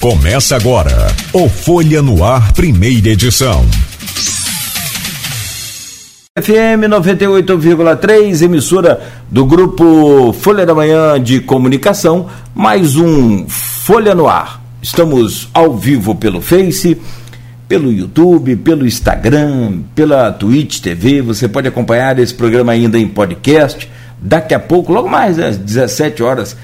Começa agora o Folha no Ar, primeira edição. FM 98,3, emissora do grupo Folha da Manhã de Comunicação, mais um Folha no Ar. Estamos ao vivo pelo Face, pelo YouTube, pelo Instagram, pela Twitch TV. Você pode acompanhar esse programa ainda em podcast. Daqui a pouco, logo mais às 17 horas,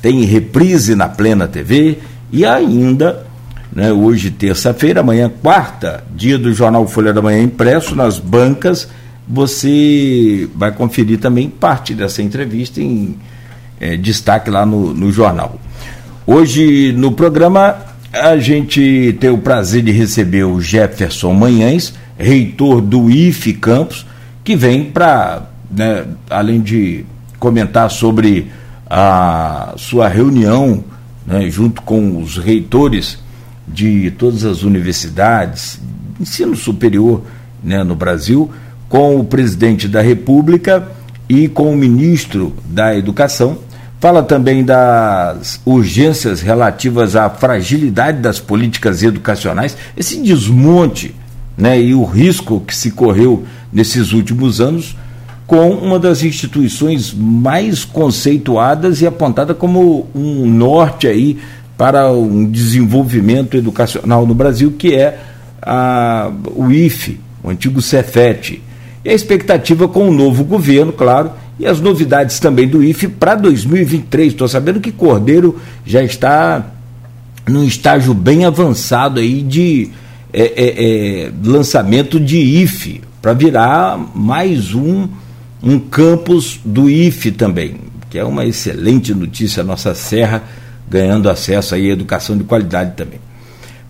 tem reprise na Plena TV e ainda, né, hoje terça-feira, amanhã quarta, dia do jornal Folha da Manhã impresso nas bancas, você vai conferir também parte dessa entrevista em é, destaque lá no, no jornal. Hoje no programa a gente tem o prazer de receber o Jefferson Manhães, reitor do IFE Campos, que vem para, né, além de comentar sobre a sua reunião né, junto com os reitores de todas as universidades, ensino superior né, no Brasil, com o presidente da República e com o ministro da Educação. Fala também das urgências relativas à fragilidade das políticas educacionais, esse desmonte né, e o risco que se correu nesses últimos anos com uma das instituições mais conceituadas e apontada como um norte aí para um desenvolvimento educacional no Brasil, que é a, o IFE, o antigo Cefet. E a expectativa com o novo governo, claro, e as novidades também do IFE para 2023. Estou sabendo que Cordeiro já está num estágio bem avançado aí de é, é, é, lançamento de IFE, para virar mais um um campus do IFE também, que é uma excelente notícia, a nossa Serra ganhando acesso aí à educação de qualidade também.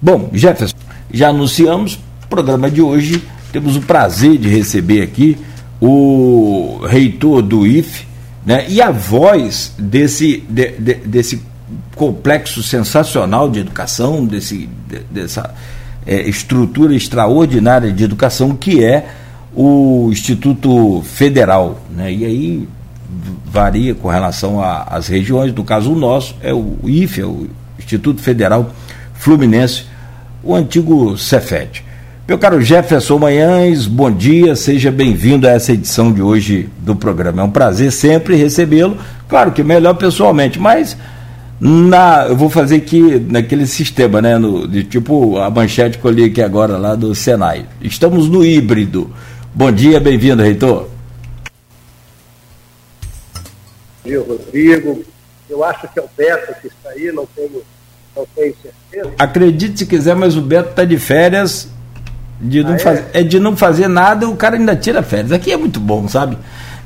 Bom, Jefferson, já anunciamos, programa de hoje, temos o prazer de receber aqui o reitor do IFE, né, e a voz desse, de, de, desse complexo sensacional de educação, desse, de, dessa é, estrutura extraordinária de educação que é o Instituto Federal, né? e aí varia com relação às regiões, no caso o nosso é o IFE, é o Instituto Federal Fluminense, o antigo Cefet. Meu caro Jefferson Manhães, bom dia, seja bem-vindo a essa edição de hoje do programa. É um prazer sempre recebê-lo, claro que melhor pessoalmente, mas na, eu vou fazer aqui naquele sistema, né, no, de tipo a manchete que eu li aqui agora lá do Senai. Estamos no híbrido. Bom dia, bem-vindo, reitor. Bom dia, Rodrigo. Eu acho que é o Beto que está aí, não tenho, não tenho certeza. Acredite se quiser, mas o Beto está de férias. De não ah, é? Faz, é de não fazer nada, o cara ainda tira férias. Aqui é muito bom, sabe?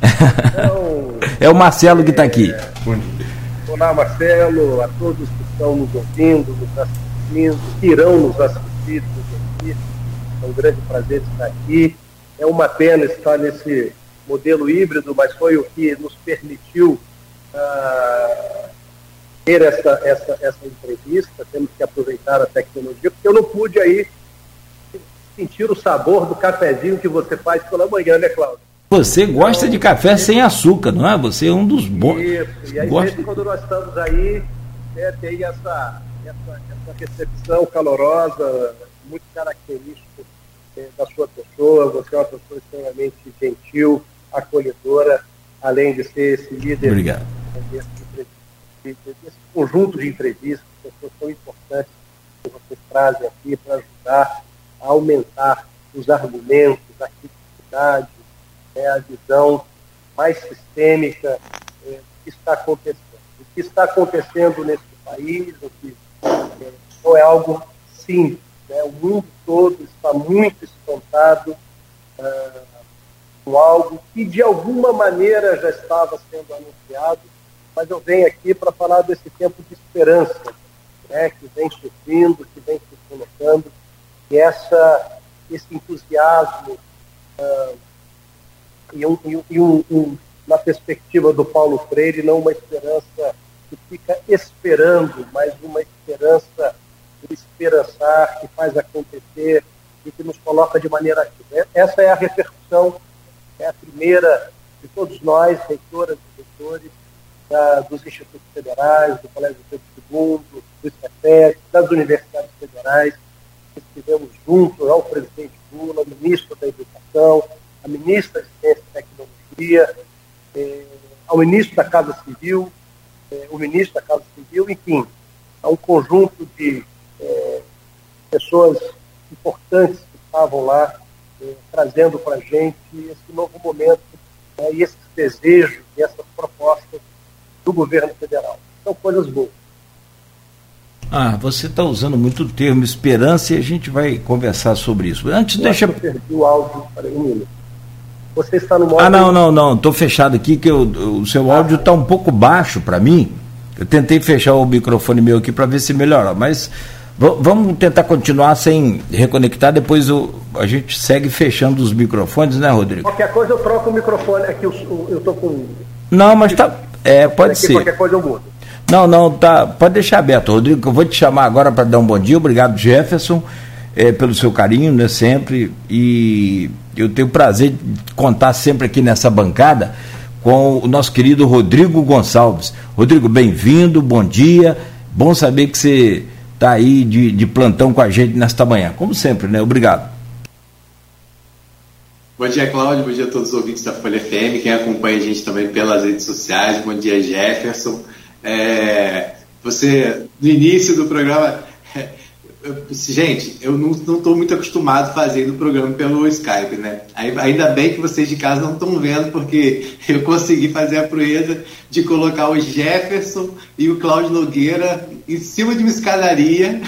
Então, é o Marcelo que está aqui. É, olá, Marcelo, a todos que estão nos ouvindo, nos assistindo, que irão nos assistir, nos ouvir. É um grande prazer estar aqui. É uma pena estar nesse modelo híbrido, mas foi o que nos permitiu uh, ter essa, essa, essa entrevista. Temos que aproveitar a tecnologia, porque eu não pude aí sentir o sabor do cafezinho que você faz pela manhã, né, Cláudio? Você gosta então, de café sem açúcar, não é? Você é um dos bons. Isso, e aí gosta... quando nós estamos aí, né, tem essa, essa, essa recepção calorosa, muito característica da sua pessoa, você é uma pessoa extremamente gentil, acolhedora, além de ser esse líder Obrigado. Desse, desse conjunto de entrevistas, pessoas tão importantes que vocês trazem aqui para ajudar a aumentar os argumentos, a criticidade, né, a visão mais sistêmica é, do que está acontecendo. O que está acontecendo nesse país, o que é, não é algo simples né? O mundo todo está muito espantado uh, com algo que de alguma maneira já estava sendo anunciado, mas eu venho aqui para falar desse tempo de esperança né? que vem surgindo, que vem se colocando, e essa, esse entusiasmo uh, e, um, e um, um, na perspectiva do Paulo Freire, não uma esperança que fica esperando, mas uma esperança esperançar, que faz acontecer e que nos coloca de maneira ativa. Essa é a repercussão, é a primeira de todos nós, reitoras e reitores, da, dos institutos federais, do Colégio Pedro II, do ICETEC, das universidades federais. Estivemos juntos ao presidente Lula, ao ministro da Educação, à ministra de Ciência e Tecnologia, eh, ao ministro da Casa Civil, eh, o ministro da Casa Civil, enfim, a um conjunto de pessoas importantes que estavam lá eh, trazendo para a gente esse novo momento né, e esses desejos e essas propostas do governo federal. São coisas boas. Ah, você está usando muito o termo esperança e a gente vai conversar sobre isso. Antes, eu deixa. Eu perdi o áudio, um minuto. Você está no modo. Ah, não, não, não. Estou fechado aqui, que eu, o seu áudio está um pouco baixo para mim. Eu tentei fechar o microfone meu aqui para ver se melhora, mas vamos tentar continuar sem reconectar, depois eu, a gente segue fechando os microfones, né, Rodrigo? Qualquer coisa eu troco o microfone, aqui eu, eu tô com. Não, mas tá. É, pode aqui, ser. Qualquer coisa eu mudo. Não, não, tá. Pode deixar aberto, Rodrigo. Eu vou te chamar agora para dar um bom dia. Obrigado, Jefferson, é, pelo seu carinho, né, sempre. E eu tenho o prazer de contar sempre aqui nessa bancada com o nosso querido Rodrigo Gonçalves. Rodrigo, bem-vindo, bom dia. Bom saber que você está aí de, de plantão com a gente nesta manhã. Como sempre, né? Obrigado. Bom dia, Cláudio. Bom dia a todos os ouvintes da Folha FM, quem acompanha a gente também pelas redes sociais. Bom dia, Jefferson. É, você, no início do programa, gente, eu não estou muito acostumado fazendo o programa pelo Skype, né? Ainda bem que vocês de casa não estão vendo, porque eu consegui fazer a proeza de colocar o Jefferson e o Cláudio Nogueira em cima de uma escadaria.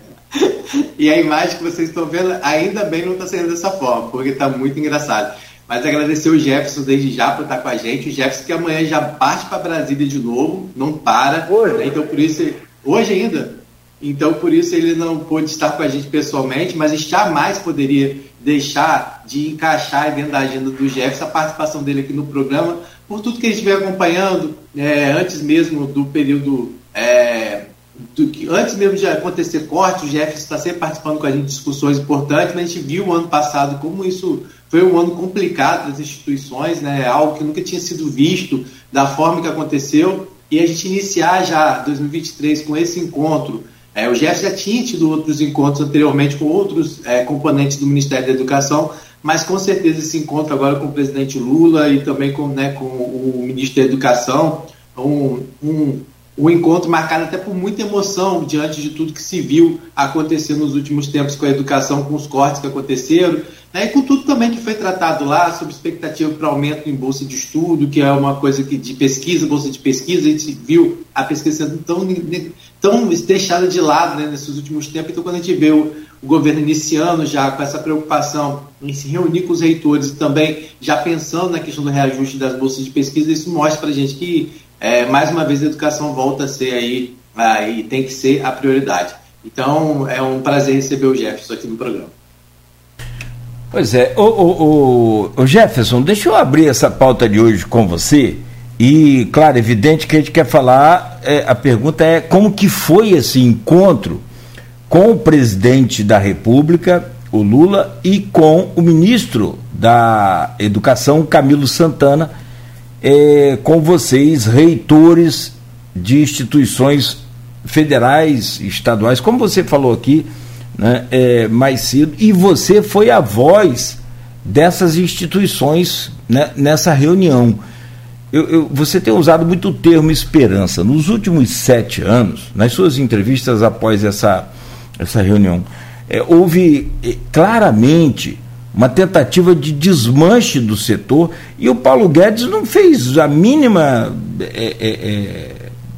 e a imagem que vocês estão vendo, ainda bem não está sendo dessa forma, porque está muito engraçado. Mas agradecer o Jefferson desde já por estar com a gente. O Jefferson que amanhã já parte para Brasília de novo, não para. Hoje? Então por isso. Hoje ainda? Então, por isso, ele não pôde estar com a gente pessoalmente, mas jamais poderia deixar de encaixar dentro da agenda do Jefferson a participação dele aqui no programa, por tudo que a gente vem acompanhando, é, antes mesmo do período. É, do antes mesmo de acontecer corte, o Jefferson está sempre participando com a gente de discussões importantes, mas a gente viu o ano passado como isso foi um ano complicado das instituições, né, algo que nunca tinha sido visto da forma que aconteceu, e a gente iniciar já 2023 com esse encontro é, o Jeff já tinha tido outros encontros anteriormente com outros é, componentes do Ministério da Educação, mas com certeza esse encontro agora com o presidente Lula e também com, né, com o ministro da Educação, um, um, um encontro marcado até por muita emoção diante de tudo que se viu acontecer nos últimos tempos com a educação, com os cortes que aconteceram, né, e com tudo também que foi tratado lá, sobre expectativa para aumento em bolsa de estudo, que é uma coisa que de pesquisa, bolsa de pesquisa, a gente viu a pesquisa sendo tão, tão deixada de lado né, nesses últimos tempos. Então, quando a gente vê o, o, governo iniciando já com essa preocupação em se reunir com os reitores e também já pensando na questão do reajuste das bolsas de pesquisa, isso mostra para a gente que, é, mais uma vez, a educação volta a ser aí, aí tem que ser a prioridade. Então, é um prazer receber o Jefferson aqui no programa. Pois é, o, o, o, Jefferson, deixa eu abrir essa pauta de hoje com você. E, claro, evidente que a gente quer falar, é, a pergunta é como que foi esse encontro com o presidente da República, o Lula, e com o ministro da Educação, Camilo Santana, é, com vocês, reitores de instituições federais, estaduais, como você falou aqui, né, é, mais cedo, e você foi a voz dessas instituições né, nessa reunião. Eu, eu, você tem usado muito o termo esperança. Nos últimos sete anos, nas suas entrevistas após essa, essa reunião, é, houve é, claramente uma tentativa de desmanche do setor e o Paulo Guedes não fez a mínima é, é, é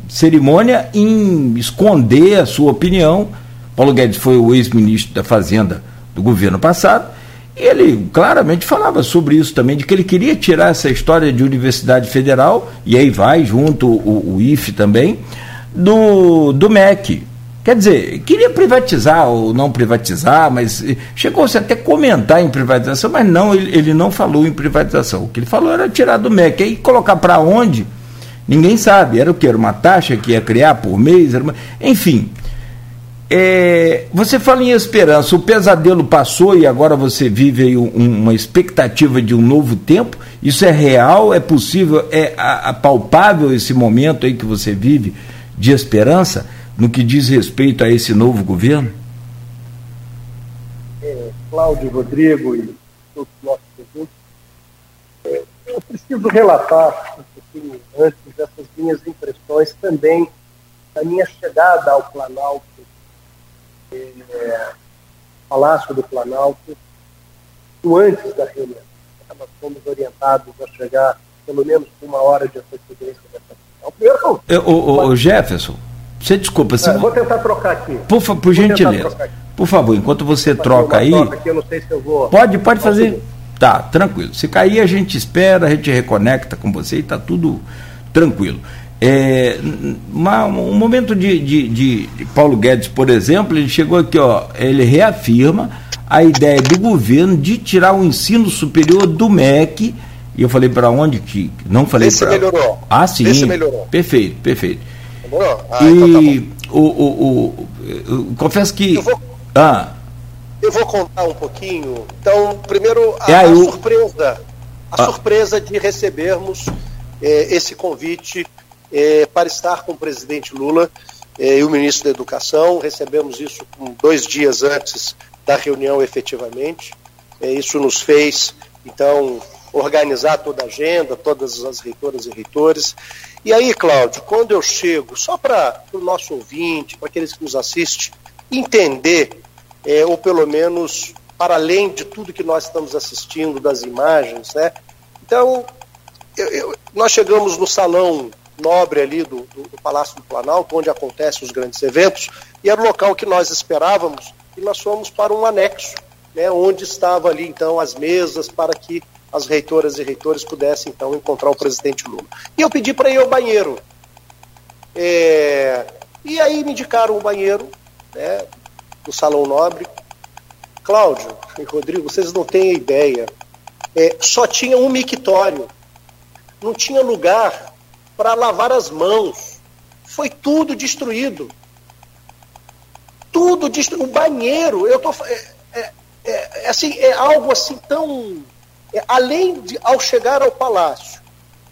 cerimônia em esconder a sua opinião Paulo Guedes foi o ex-ministro da Fazenda do governo passado, e ele claramente falava sobre isso também, de que ele queria tirar essa história de Universidade Federal, e aí vai junto o, o IFE também, do, do MEC. Quer dizer, queria privatizar ou não privatizar, mas chegou-se até comentar em privatização, mas não, ele, ele não falou em privatização. O que ele falou era tirar do MEC. Aí colocar para onde? Ninguém sabe. Era o que? Era uma taxa que ia criar por mês? Uma... Enfim, É, você fala em esperança, o pesadelo passou e agora você vive um, uma expectativa de um novo tempo. Isso é real? É possível? É a, a palpável esse momento aí que você vive de esperança no que diz respeito a esse novo governo? É, Cláudio, Rodrigo e todos os nossos ouvintes, é, eu preciso relatar um pouquinho antes dessas minhas impressões também da minha chegada ao Planalto é, Palácio do Planalto, antes da reunião. Nós fomos orientados a chegar pelo menos uma hora de antecedência dessa reunião. Primeiro, o, o, Jefferson, você desculpa. Se... É, vou tentar trocar aqui. Por, por gentileza. Por favor, enquanto você troca aí. Aqui, eu não sei se eu vou... Pode, pode fazer. Tá, tranquilo. Se cair, a gente espera, a gente reconecta com você e está tudo tranquilo. É, uma, um momento de, de, de, Paulo Guedes, por exemplo, ele chegou aqui, ó, ele reafirma a ideia do governo de tirar o ensino superior do MEC. E eu falei para onde que não falei para. melhorou. Ah, sim. Esse melhorou. Perfeito, perfeito. Melhorou? Ah, e então tá o, o, o, confesso que. Eu vou, ah. eu vou contar um pouquinho. Então, primeiro a, é, a surpresa, a ah. surpresa de recebermos eh, esse convite é, para estar com o presidente Lula é, e o ministro da Educação. Recebemos isso dois dias antes da reunião, efetivamente. É, isso nos fez, então, organizar toda a agenda, todas as reitoras e reitores. E aí, Cláudio, quando eu chego, só para o nosso ouvinte, para aqueles que nos assistem, entender, é, ou pelo menos para além de tudo que nós estamos assistindo, das imagens, né? Então, eu, eu, nós chegamos no salão nobre ali do, do, do, Palácio do Planalto, onde acontecem os grandes eventos, e era o local que nós esperávamos, e nós fomos para um anexo, né, onde estava ali então as mesas para que as reitoras e reitores pudessem então encontrar o presidente Lula. E eu pedi para ir ao banheiro. É, e aí me indicaram o banheiro né, do Salão Nobre. Cláudio e Rodrigo, vocês não têm ideia. É, só tinha um mictório. Não tinha lugar para lavar as mãos. Foi tudo destruído. Tudo destruído. O banheiro, eu tô é, é, é, é, assim, é algo assim tão. É, além de, ao chegar ao palácio,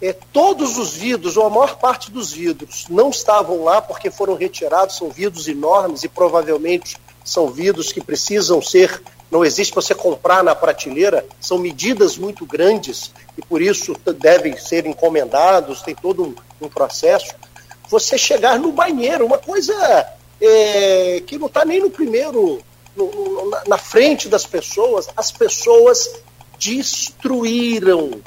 é, todos os vidros, ou a maior parte dos vidros, não estavam lá porque foram retirados, são vidros enormes e provavelmente são vidros que precisam ser não existe você comprar na prateleira, são medidas muito grandes e por isso devem ser encomendados, tem todo um, um processo. Você chegar no banheiro, uma coisa é, que não está nem no primeiro, no, no, na, na frente das pessoas, as pessoas destruíram.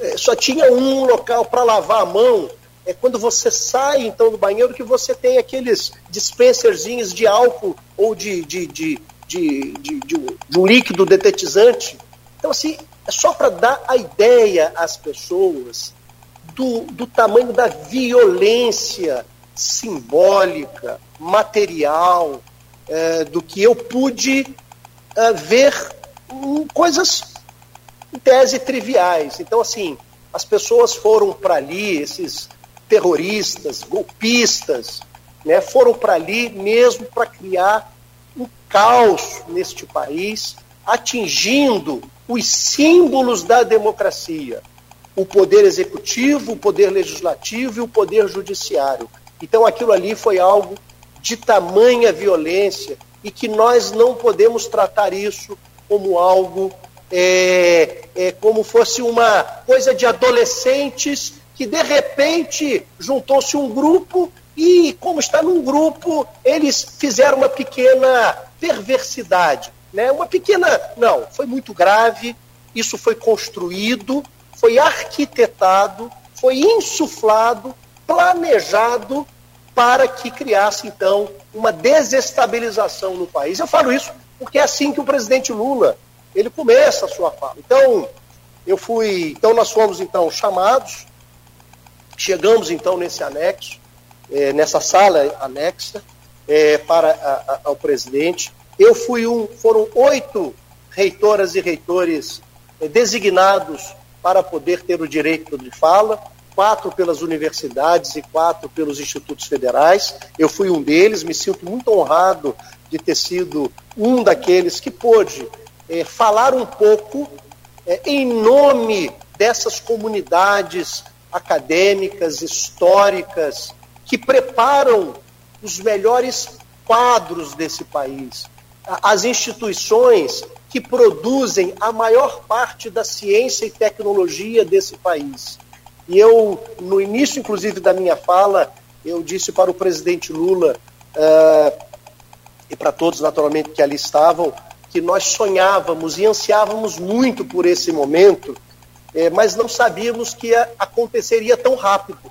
É, só tinha um local para lavar a mão. É quando você sai então do banheiro que você tem aqueles dispenserzinhos de álcool ou de, de, de de, de, de, um, de um líquido detetizante. Então, assim, é só para dar a ideia às pessoas do, do tamanho da violência simbólica, material, é, do que eu pude é, ver em coisas, em tese, triviais. Então, assim, as pessoas foram para ali, esses terroristas, golpistas, né, foram para ali mesmo para criar caos neste país, atingindo os símbolos da democracia: o poder executivo, o poder legislativo e o poder judiciário. Então aquilo ali foi algo de tamanha violência e que nós não podemos tratar isso como algo é, é, como fosse uma coisa de adolescentes que de repente juntou-se um grupo e, como está num grupo, eles fizeram uma pequena perversidade. Né? Uma pequena. Não, foi muito grave, isso foi construído, foi arquitetado, foi insuflado, planejado para que criasse, então, uma desestabilização no país. Eu falo isso porque é assim que o presidente Lula ele começa a sua fala. Então, eu fui. Então, nós fomos então chamados, chegamos então nesse anexo, é, nessa sala anexa é, para a, a, ao presidente. Eu fui um, foram oito reitoras e reitores é, designados para poder ter o direito de fala. quatro pelas universidades e quatro pelos institutos federais. Eu fui um deles, me sinto muito honrado de ter sido um daqueles que pôde é, falar um pouco é, em nome dessas comunidades acadêmicas, históricas, que preparam os melhores quadros desse país. As instituições que produzem a maior parte da ciência e tecnologia desse país. E eu, no início, inclusive, da minha fala, eu disse para o presidente Lula uh, e para todos, naturalmente, que ali estavam, que nós sonhávamos e ansiávamos muito por esse momento, eh, mas não sabíamos que aconteceria tão rápido.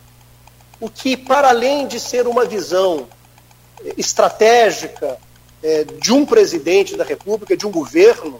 O que, para além de ser uma visão eh, estratégica, é, de um presidente da República, de um governo,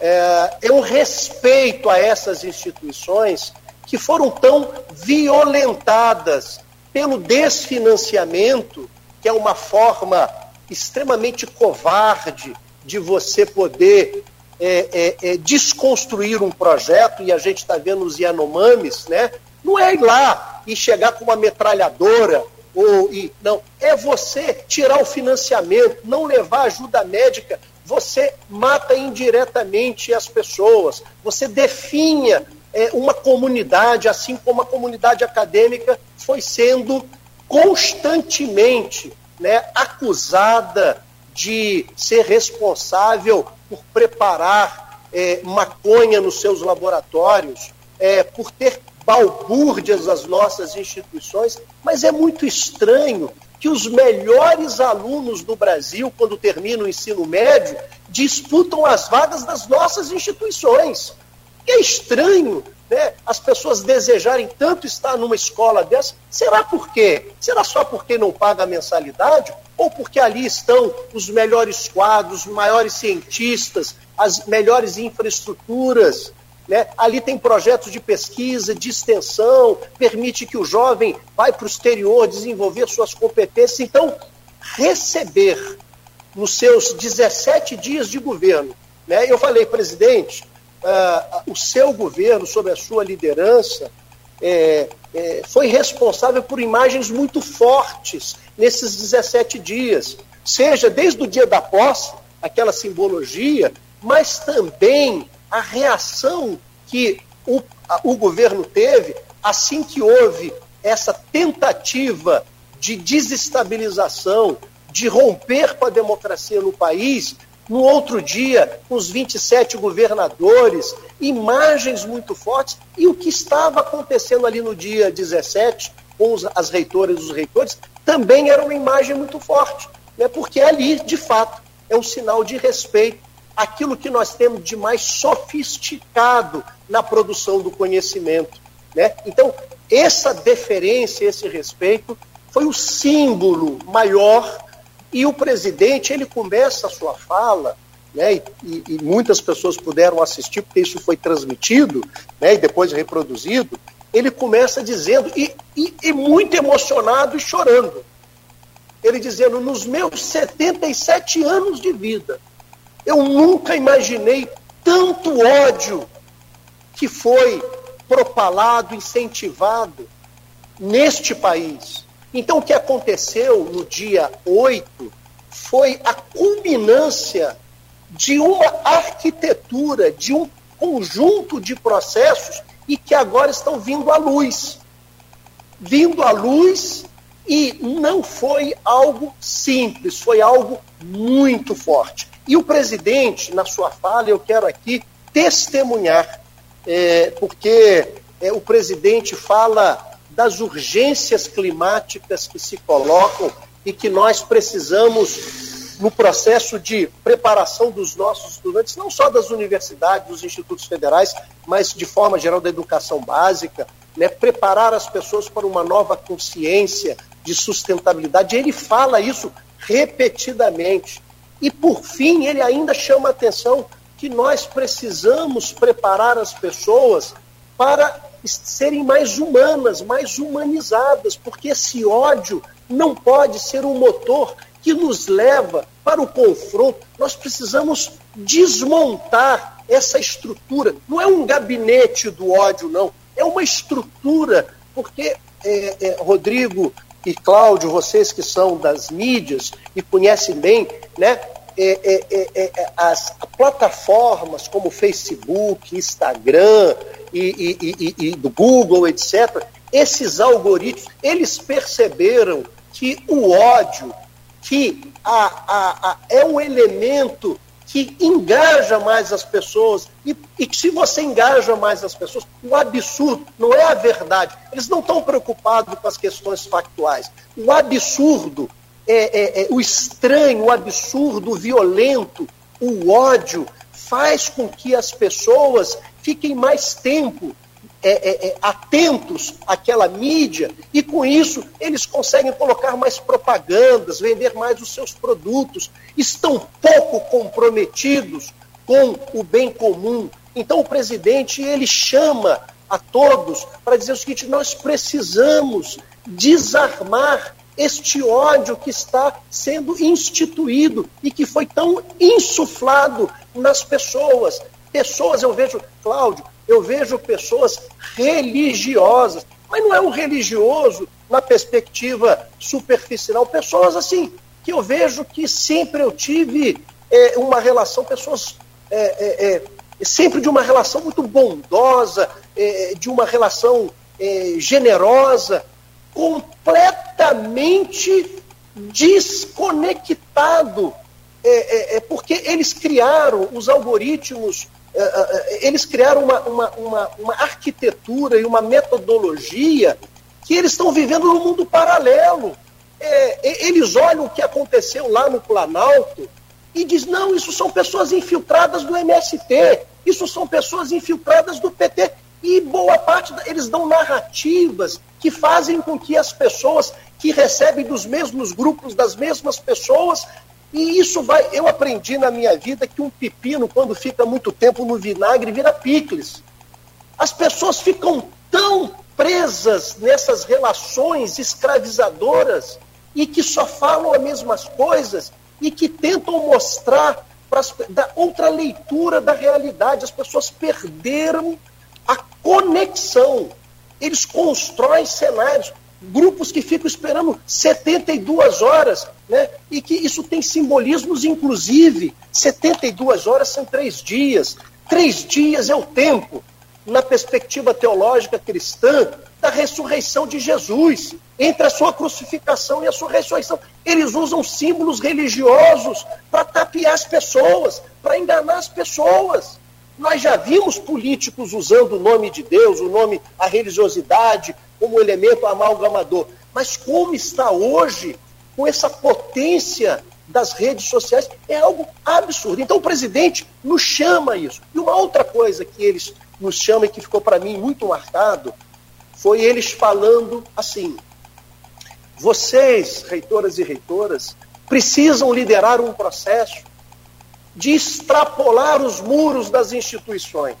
é, é um respeito a essas instituições que foram tão violentadas pelo desfinanciamento, que é uma forma extremamente covarde de você poder é, é, é, desconstruir um projeto, e a gente está vendo os Yanomamis, né? Não é ir lá e chegar com uma metralhadora ou e não, é você tirar o financiamento, não levar ajuda médica, você mata indiretamente as pessoas, você definha é, uma comunidade, assim como a comunidade acadêmica foi sendo constantemente né, acusada de ser responsável por preparar é, maconha nos seus laboratórios, é, por ter balbúrdias das nossas instituições, mas é muito estranho que os melhores alunos do Brasil, quando terminam o ensino médio, disputam as vagas das nossas instituições. E é estranho né, as pessoas desejarem tanto estar numa escola dessa. Será por quê? Será só porque não paga a mensalidade? Ou porque ali estão os melhores quadros, os maiores cientistas, as melhores infraestruturas? Né? Ali tem projetos de pesquisa, de extensão, permite que o jovem vá para o exterior desenvolver suas competências. Então, receber nos seus 17 dias de governo, né? eu falei, presidente, uh, o seu governo, sob a sua liderança, é, é, foi responsável por imagens muito fortes nesses 17 dias, seja desde o dia da posse, aquela simbologia, mas também a reação que o, a, o governo teve assim que houve essa tentativa de desestabilização, de romper com a democracia no país. No outro dia, os 27 governadores, imagens muito fortes, e o que estava acontecendo ali no dia 17, com as reitoras e os reitores, também era uma imagem muito forte, né? porque ali, de fato, é um sinal de respeito aquilo que nós temos de mais sofisticado na produção do conhecimento. Né? Então, essa deferência, esse respeito, foi o símbolo maior. E o presidente, ele começa a sua fala, né, e, e, muitas pessoas puderam assistir, porque isso foi transmitido né, e depois reproduzido. Ele começa dizendo, e, e, e muito emocionado e chorando. Ele dizendo: Nos meus 77 anos de vida, eu nunca imaginei tanto ódio que foi propalado, incentivado neste país. Então, o que aconteceu no dia 8 foi a culminância de uma arquitetura, de um conjunto de processos e que agora estão vindo à luz. Vindo à luz e não foi algo simples, foi algo muito forte. E o presidente, na sua fala, eu quero aqui testemunhar, é, porque é, o presidente fala das urgências climáticas que se colocam e que nós precisamos, no processo de preparação dos nossos estudantes, não só das universidades, dos institutos federais, mas de forma geral da educação básica, né, preparar as pessoas para uma nova consciência de sustentabilidade. Ele fala isso repetidamente. E, por fim, ele ainda chama a atenção que nós precisamos preparar as pessoas para serem mais humanas, mais humanizadas, porque esse ódio não pode ser um motor que nos leva para o confronto. Nós precisamos desmontar essa estrutura. Não é um gabinete do ódio, não. É uma estrutura porque, é, é, Rodrigo e Cláudio, vocês que são das mídias e conhecem bem, né, é, é, é, é as plataformas como Facebook, Instagram e, e, e, e do Google, etc., esses algoritmos, eles perceberam que o ódio, que a, a, a, é um elemento que engaja mais as pessoas e, e que se você engaja mais as pessoas, o absurdo não é a verdade. Eles não estão preocupados com as questões factuais. O absurdo, é, é, é, o estranho, o absurdo, o violento, o ódio faz com que as pessoas fiquem mais tempo é, é, é, atentos àquela mídia e com isso eles conseguem colocar mais propagandas, vender mais os seus produtos, estão pouco comprometidos com o bem comum. Então o presidente ele chama a todos para dizer o seguinte: nós precisamos desarmar este ódio que está sendo instituído e que foi tão insuflado nas pessoas. Pessoas, eu vejo, Cláudio, eu vejo pessoas religiosas, mas não é um religioso na perspectiva superficial, pessoas assim, que eu vejo que sempre eu tive é, uma relação, pessoas é, é, é sempre de uma relação muito bondosa, é, de uma relação é, generosa, completamente desconectado, porque eles criaram os algoritmos é, é, é, eles criaram uma, uma, uma, uma arquitetura e uma metodologia que eles estão vivendo num mundo paralelo. É, eles olham o que aconteceu lá no Planalto e diz não, isso são pessoas infiltradas do MST, isso são pessoas infiltradas do PT. E boa parte, eles dão narrativas que fazem com que as pessoas que recebem dos mesmos grupos, das mesmas pessoas, e isso vai. Eu aprendi na minha vida que um pepino, quando fica muito tempo no vinagre, vira picles. As pessoas ficam tão presas nessas relações escravizadoras e que só falam as mesmas coisas e que tentam mostrar pras, da outra leitura da realidade. As pessoas perderam a conexão. Eles constroem cenários grupos que ficam esperando 72 horas, né? e que isso tem simbolismos, inclusive, 72 horas são três dias. Três dias é o tempo, na perspectiva teológica cristã, da ressurreição de Jesus, entre a sua crucificação e a sua ressurreição. Eles usam símbolos religiosos para tapear as pessoas, para enganar as pessoas. Nós já vimos políticos usando o nome de Deus, o nome, a religiosidade, como elemento amalgamador. Mas como está hoje, com essa potência das redes sociais, é algo absurdo. Então o presidente nos chama isso. E uma outra coisa que eles nos chamam e que ficou para mim muito marcado foi eles falando assim: vocês, reitoras e reitoras, precisam liderar um processo de extrapolar os muros das instituições.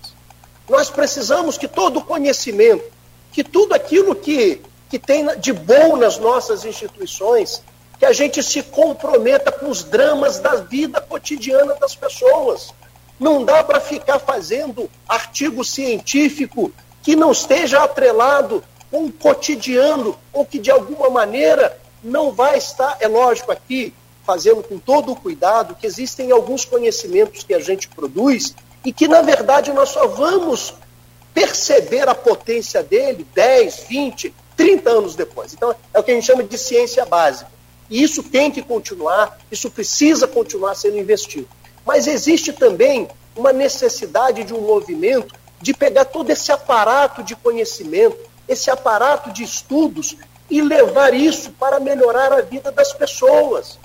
Nós precisamos que todo o conhecimento, que tudo aquilo que, que tem de bom nas nossas instituições, que a gente se comprometa com os dramas da vida cotidiana das pessoas. Não dá para ficar fazendo artigo científico que não esteja atrelado com o cotidiano ou que de alguma maneira não vai estar, é lógico aqui, fazendo com todo o cuidado, que existem alguns conhecimentos que a gente produz e que, na verdade, nós só vamos perceber a potência dele 10, 20, 30 anos depois. Então, é o que a gente chama de ciência básica. E isso tem que continuar, isso precisa continuar sendo investido. Mas existe também uma necessidade de um movimento de pegar todo esse aparato de conhecimento, esse aparato de estudos e levar isso para melhorar a vida das pessoas.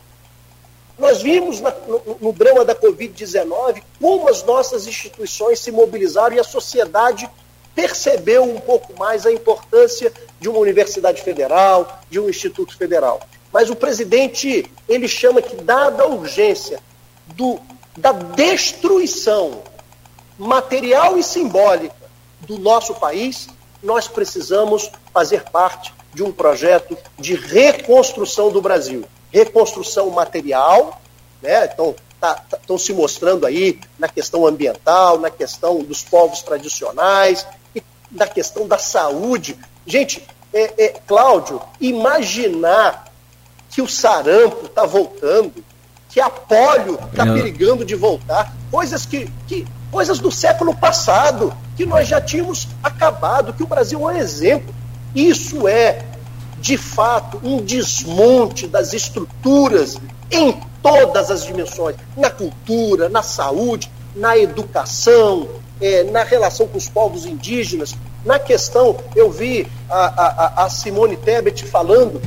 Nós vimos na, no, no drama da Covid-19 como as nossas instituições se mobilizaram e a sociedade percebeu um pouco mais a importância de uma universidade federal, de um instituto federal. Mas o presidente, ele chama que, dada a urgência do, da destruição material e simbólica do nosso país, nós precisamos fazer parte de um projeto de reconstrução do Brasil reconstrução material, né? Então, estão tá, tá se mostrando aí na questão ambiental, na questão dos povos tradicionais, e na questão da saúde. Gente, é, é, Cláudio, imaginar que o sarampo está voltando, que a polio está perigando de voltar, coisas que, que coisas do século passado, que nós já tínhamos acabado, que o Brasil é um exemplo. Isso é, de fato, um desmonte das estruturas em todas as dimensões, na cultura, na saúde, na educação, é, na relação com os povos indígenas, na questão, eu vi a, a, a Simone Tebet falando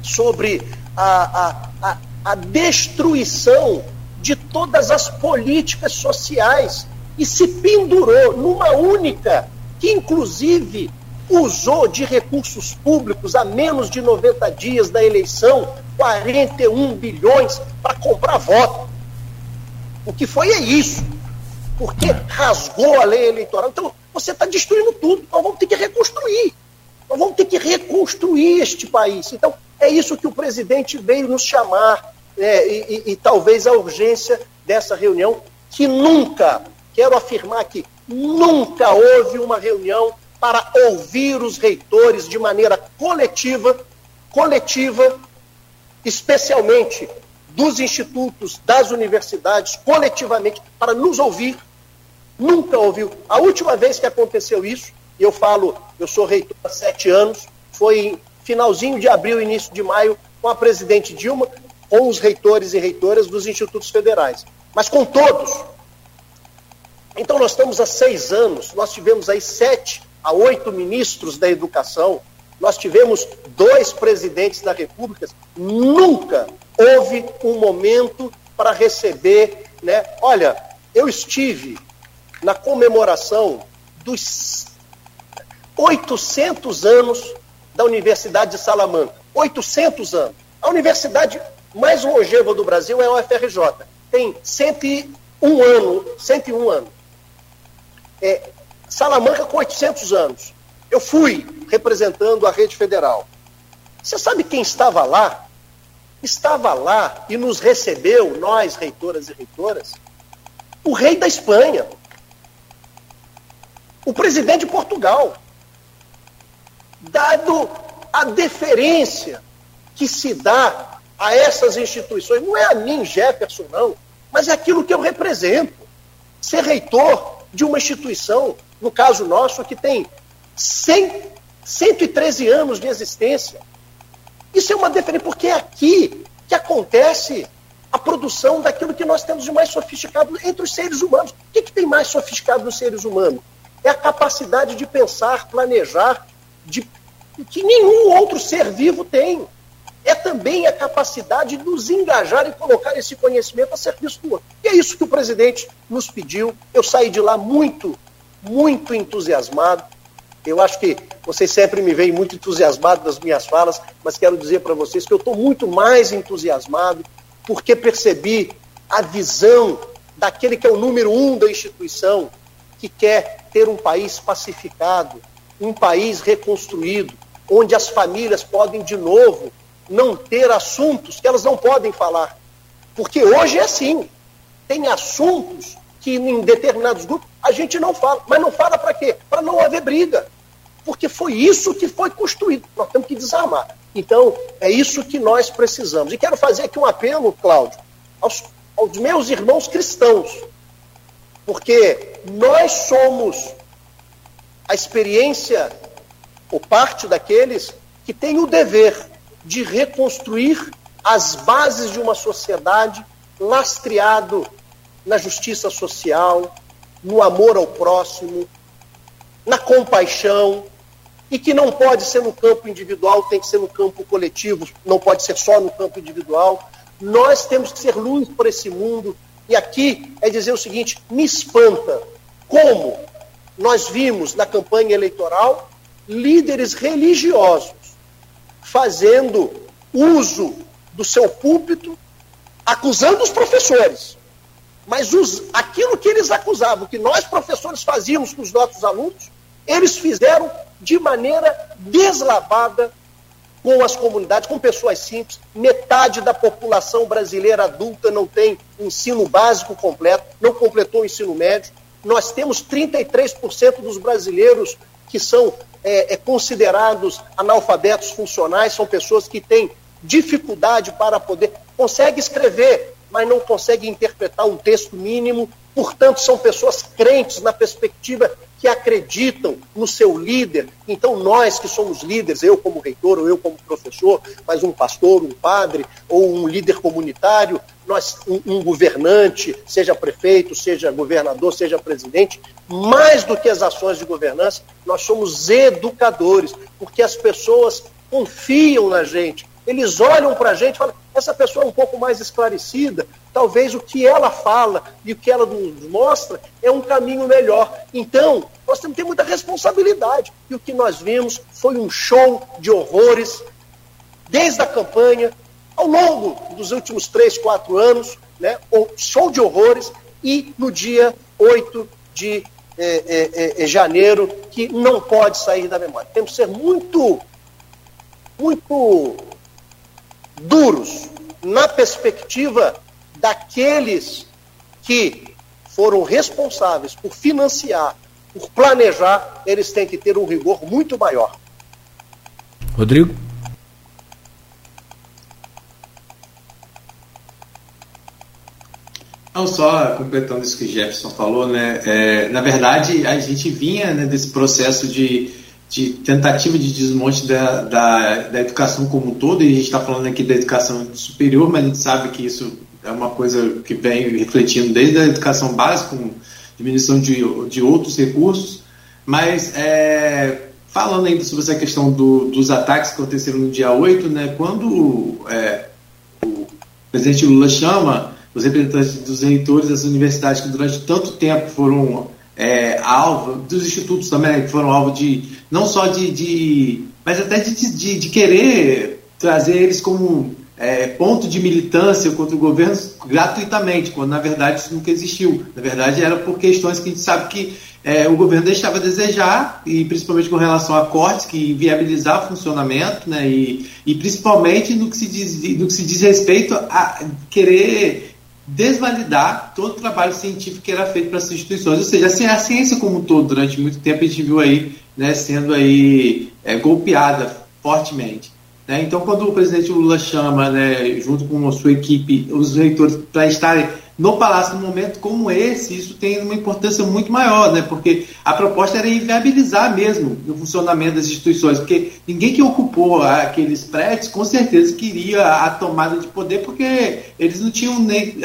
sobre a, a, a destruição de todas as políticas sociais e se pendurou numa única, que inclusive usou de recursos públicos a menos de 90 dias da eleição 41 bilhões para comprar voto. O que foi é isso porque rasgou a lei eleitoral. Então, você está destruindo tudo. Nós vamos ter que reconstruir. Nós vamos ter que reconstruir este país. Então, é isso que o presidente veio nos chamar, né, e, e, e talvez a urgência dessa reunião, que nunca, quero afirmar aqui, nunca houve uma reunião para ouvir os reitores de maneira coletiva, coletiva, especialmente dos institutos, das universidades, coletivamente, para nos ouvir nunca ouviu. A última vez que aconteceu isso, e eu falo, eu sou reitor há sete anos, foi em finalzinho de abril, início de maio, com a presidente Dilma, com os reitores e reitoras dos institutos federais. Mas com todos. Então nós estamos há seis anos, nós tivemos aí sete a oito ministros da educação, nós tivemos dois presidentes da República, nunca houve um momento para receber, né? Olha, eu estive na comemoração dos 800 anos da Universidade de Salamanca. 800 anos. A universidade mais longeva do Brasil é a UFRJ. Tem 101 anos. 101 anos. É, Salamanca com 800 anos. Eu fui representando a rede federal. Você sabe quem estava lá? Estava lá e nos recebeu, nós, reitoras e reitoras, o rei da Espanha, o presidente de Portugal, dado a deferência que se dá a essas instituições, não é a mim, Jefferson, não, mas é aquilo que eu represento. Ser reitor de uma instituição, no caso nosso, que tem 100, 113 anos de existência. Isso é uma deferência, porque é aqui que acontece a produção daquilo que nós temos de mais sofisticado entre os seres humanos. O que, que tem mais sofisticado nos seres humanos? é a capacidade de pensar, planejar, de, que nenhum outro ser vivo tem. É também a capacidade de nos engajar e colocar esse conhecimento a serviço do outro. E é isso que o presidente nos pediu. Eu saí de lá muito, muito entusiasmado. Eu acho que vocês sempre me veem muito entusiasmado das minhas falas, mas quero dizer para vocês que eu estou muito mais entusiasmado porque percebi a visão daquele que é o número um da instituição, que quer ter um país pacificado, um país reconstruído, onde as famílias podem de novo não ter assuntos que elas não podem falar. Porque hoje é assim. Tem assuntos que em determinados grupos a gente não fala. Mas não fala para quê? Para não haver briga. Porque foi isso que foi construído. Nós temos que desarmar. Então, é isso que nós precisamos. E quero fazer aqui um apelo, Cláudio, aos, aos meus irmãos cristãos porque nós somos a experiência, ou parte daqueles, que tem o dever de reconstruir as bases de uma sociedade lastreado na justiça social, no amor ao próximo, na compaixão, e que não pode ser no campo individual, tem que ser no campo coletivo, não pode ser só no campo individual. Nós temos que ser luz por esse mundo, e aqui é dizer o seguinte: me espanta como nós vimos na campanha eleitoral líderes religiosos fazendo uso do seu púlpito, acusando os professores. Mas os, aquilo que eles acusavam, que nós professores fazíamos com os nossos alunos, eles fizeram de maneira deslavada com as comunidades, com pessoas simples. Metade da população brasileira adulta não tem ensino básico completo, não completou o ensino médio. Nós temos 33% dos brasileiros que são é, é, considerados analfabetos funcionais, são pessoas que têm dificuldade para poder. consegue escrever, mas não consegue interpretar um texto mínimo, portanto, são pessoas crentes na perspectiva que acreditam no seu líder. Então, nós que somos líderes, eu como reitor, ou eu como professor, mas um pastor, um padre, ou um líder comunitário, nós, um, um governante, seja prefeito, seja governador, seja presidente, mais do que as ações de governança, nós somos educadores, porque as pessoas confiam na gente, eles olham para a gente e falam: essa pessoa é um pouco mais esclarecida, talvez o que ela fala e o que ela nos mostra é um caminho melhor. Então, nós temos que ter muita responsabilidade. E o que nós vimos foi um show de horrores, desde a campanha, ao longo dos últimos três, quatro anos, né, um show de horrores, e no dia 8 de é, é, é, janeiro, que não pode sair da memória. Temos que ser muito, muito duros na perspectiva daqueles que foram responsáveis por financiar, por planejar, eles têm que ter um rigor muito maior. Rodrigo? Não só completando isso que o Jefferson falou, né? É, na verdade, a gente vinha né, desse processo de de tentativa de desmonte da, da, da, educação como um todo, e a gente está falando aqui da educação superior, mas a gente sabe que isso é uma coisa que vem refletindo desde a educação básica, com diminuição de, de outros recursos, mas é, falando ainda sobre essa questão do, dos ataques que aconteceram no dia 8, né, quando é, o presidente Lula chama os representantes dos reitores das universidades que durante tanto tempo foram é, alvo, dos institutos também, que foram alvo de não só de, de mas até de, de, de, querer trazer eles como é, ponto de militância contra o governo gratuitamente, quando na verdade isso nunca existiu. Na verdade era por questões que a gente sabe que é, o governo deixava a desejar, e principalmente com relação a cortes que inviabilizar o funcionamento, né, e, e principalmente no que, se diz, no que se diz respeito a querer desvalidar todo o trabalho científico que era feito para essas instituições. Ou seja, assim, a ciência como um todo, durante muito tempo, a gente viu aí né, sendo aí é, golpeada fortemente. Né? Então, quando o presidente Lula chama, né, junto com a sua equipe, os reitores para estarem no Palácio num momento como esse, isso tem uma importância muito maior, né? porque a proposta era inviabilizar mesmo o funcionamento das instituições, porque ninguém que ocupou aqueles prédios com certeza queria a tomada de poder, porque eles não tinham nem.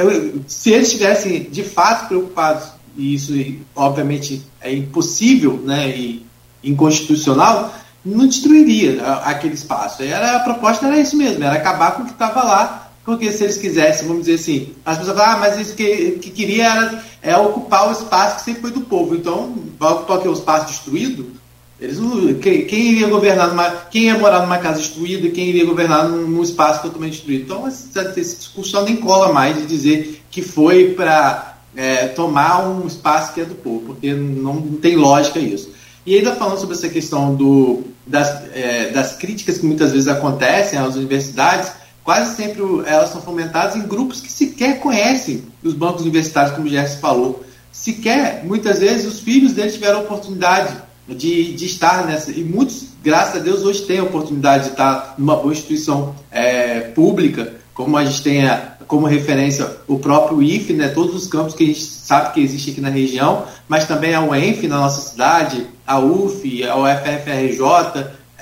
Se eles estivessem de fato preocupados, e isso obviamente é impossível né, e inconstitucional, não destruiria aquele espaço. Era, a proposta era isso mesmo, era acabar com o que estava lá porque se eles quisessem, vamos dizer assim, as pessoas falam, ah, mas isso que, que queria era é, ocupar o espaço que sempre foi do povo. Então, vai ocupar o, o espaço destruído? Eles não, quem, quem, iria governar numa. Quem ia morar numa casa destruída quem iria governar num, num espaço totalmente destruído? Então, essa, esse discurso nem cola mais de dizer que foi para é, tomar um espaço que é do povo, porque não, não, tem lógica isso. E ainda falando sobre essa questão do, das, é, das críticas que muitas vezes acontecem às universidades, quase sempre elas são fomentadas em grupos que sequer conhecem os bancos universitários, como o Gerson falou. Sequer, muitas vezes, os filhos deles tiveram oportunidade de, de estar nessa. E muitos, graças a Deus, hoje têm a oportunidade de estar numa boa instituição é, pública, como a gente tem a, como referência o próprio IFE, né, todos os campos que a gente sabe que existe aqui na região, mas também a UENF na nossa cidade, a UF, a UFFRJ,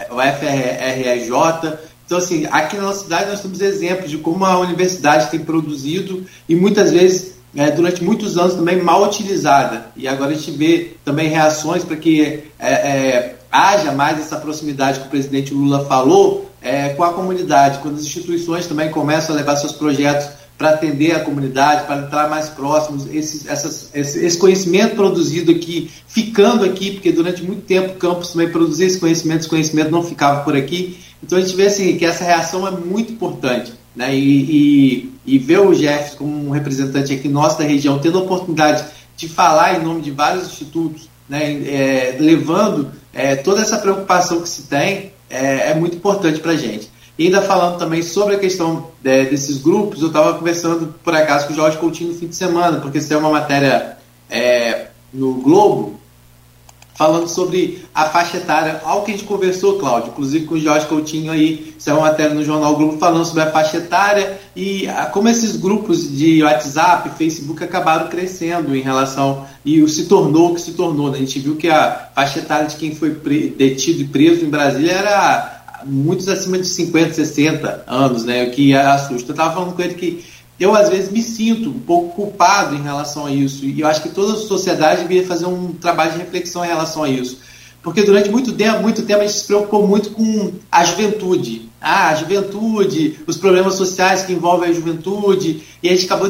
a UFRJ. Então, assim, aqui na nossa cidade nós temos exemplos de como a universidade tem produzido e muitas vezes, é, durante muitos anos, também mal utilizada. E agora a gente vê também reações para que é, é, haja mais essa proximidade que o presidente Lula falou é, com a comunidade, quando as instituições também começam a levar seus projetos para atender a comunidade, para entrar mais próximos, esse, essas, esse, esse, conhecimento produzido aqui, ficando aqui, porque durante muito tempo o campus também produzia esse conhecimento, esse conhecimento não ficava por aqui. Então a gente vê assim, que essa reação é muito importante. Né? E, e, e ver o Jeff como um representante aqui nosso da região, tendo a oportunidade de falar em nome de vários institutos, né? É, levando é, toda essa preocupação que se tem, é, é muito importante para a gente. E ainda falando também sobre a questão é, desses grupos, eu estava conversando por acaso com o Jorge Coutinho no fim de semana, porque isso é uma matéria é, no Globo, falando sobre a faixa etária, algo que a gente conversou, Cláudio, inclusive com o Jorge Coutinho aí, saiu uma matéria no Jornal Globo falando sobre a faixa etária e a, como esses grupos de WhatsApp, Facebook acabaram crescendo em relação e se tornou o que se tornou. Né? A gente viu que a faixa etária de quem foi detido e preso em Brasília era muitos acima de 50, 60 anos, né? O que assusta. Eu estava falando com ele que eu às vezes me sinto um pouco culpado em relação a isso. E eu acho que toda a sociedade deveria fazer um trabalho de reflexão em relação a isso. Porque durante muito tempo, muito tempo a gente se preocupou muito com a juventude. Ah, a juventude, os problemas sociais que envolvem a juventude, e a gente acabou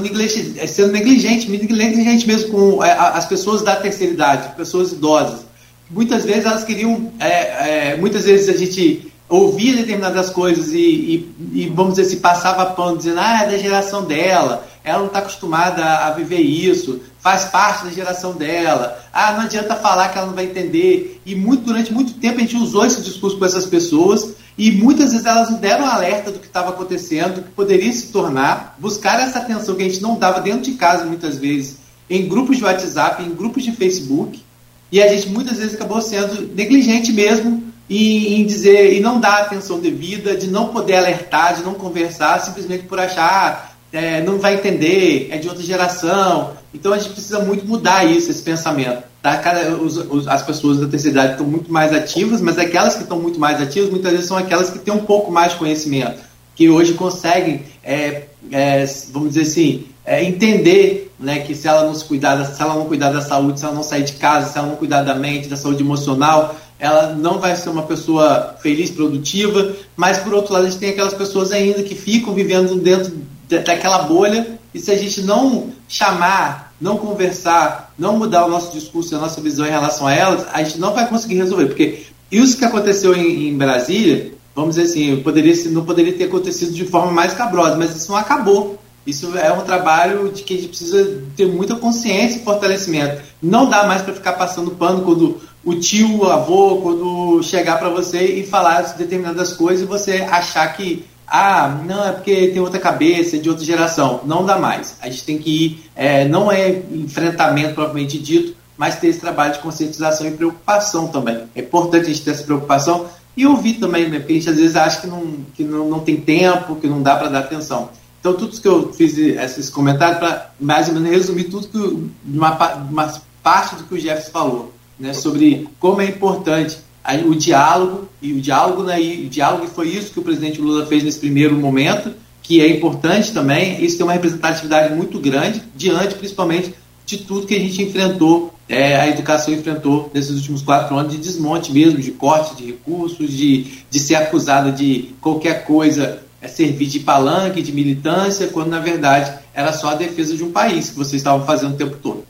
sendo negligente, negligente mesmo com é, as pessoas da terceira idade, pessoas idosas. Muitas vezes elas queriam, é, é, muitas vezes a gente ouvia determinadas coisas e, e, e, vamos dizer, se passava pano dizendo, ah, é da geração dela, ela não está acostumada a, a, viver isso, faz parte da geração dela, ah, não adianta falar que ela não vai entender. E muito, durante muito tempo a gente usou esse discurso com essas pessoas e muitas vezes elas não deram alerta do que estava acontecendo, do que poderia se tornar, buscar essa atenção que a gente não dava dentro de casa muitas vezes, em grupos de WhatsApp, em grupos de Facebook, e a gente muitas vezes acabou sendo negligente mesmo e em dizer e não dar atenção devida, de não poder alertar, de não conversar, simplesmente por achar ah, é, não vai entender, é de outra geração. Então a gente precisa muito mudar isso, esse pensamento. Tá? Cada, os, os, as pessoas da terceira idade estão muito mais ativas, mas aquelas que estão muito mais ativas muitas vezes são aquelas que têm um pouco mais de conhecimento, que hoje conseguem, é, é, vamos dizer assim, é, entender né, que se ela não se cuidar, se ela não cuidar da saúde, se ela não sair de casa, se ela não cuidar da mente, da saúde emocional, ela não vai ser uma pessoa feliz, produtiva, mas por outro lado a gente tem aquelas pessoas ainda que ficam vivendo dentro daquela bolha e se a gente não chamar, não conversar, não mudar o nosso discurso, a nossa visão em relação a elas, a gente não vai conseguir resolver, porque isso que aconteceu em, em Brasília, vamos dizer assim, poderia, não poderia ter acontecido de forma mais cabrosa, mas isso não acabou. Isso é um trabalho de que a gente precisa ter muita consciência e fortalecimento. Não dá mais para ficar passando pano quando o tio, o avô, quando chegar para você e falar determinadas coisas e você achar que, ah, não, é porque tem outra cabeça, é de outra geração. Não dá mais. A gente tem que ir, é, não é enfrentamento propriamente dito, mas ter esse trabalho de conscientização e preocupação também. É importante a gente ter essa preocupação e ouvir também, né? Porque a gente às vezes acha que não, que não, não tem tempo, que não dá para dar atenção. Então, tudo que eu fiz esses comentários para mais ou menos resumir tudo que uma, uma parte do que o Jefferson falou né, sobre como é importante o diálogo, e o diálogo, né, e o diálogo foi isso que o presidente Lula fez nesse primeiro momento, que é importante também, isso tem uma representatividade muito grande, diante principalmente de tudo que a gente enfrentou, é, a educação enfrentou nesses últimos quatro anos, de desmonte mesmo, de corte de recursos, de, de ser acusada de qualquer coisa é, servir de palanque, de militância, quando na verdade era só a defesa de um país que vocês estavam fazendo o tempo todo.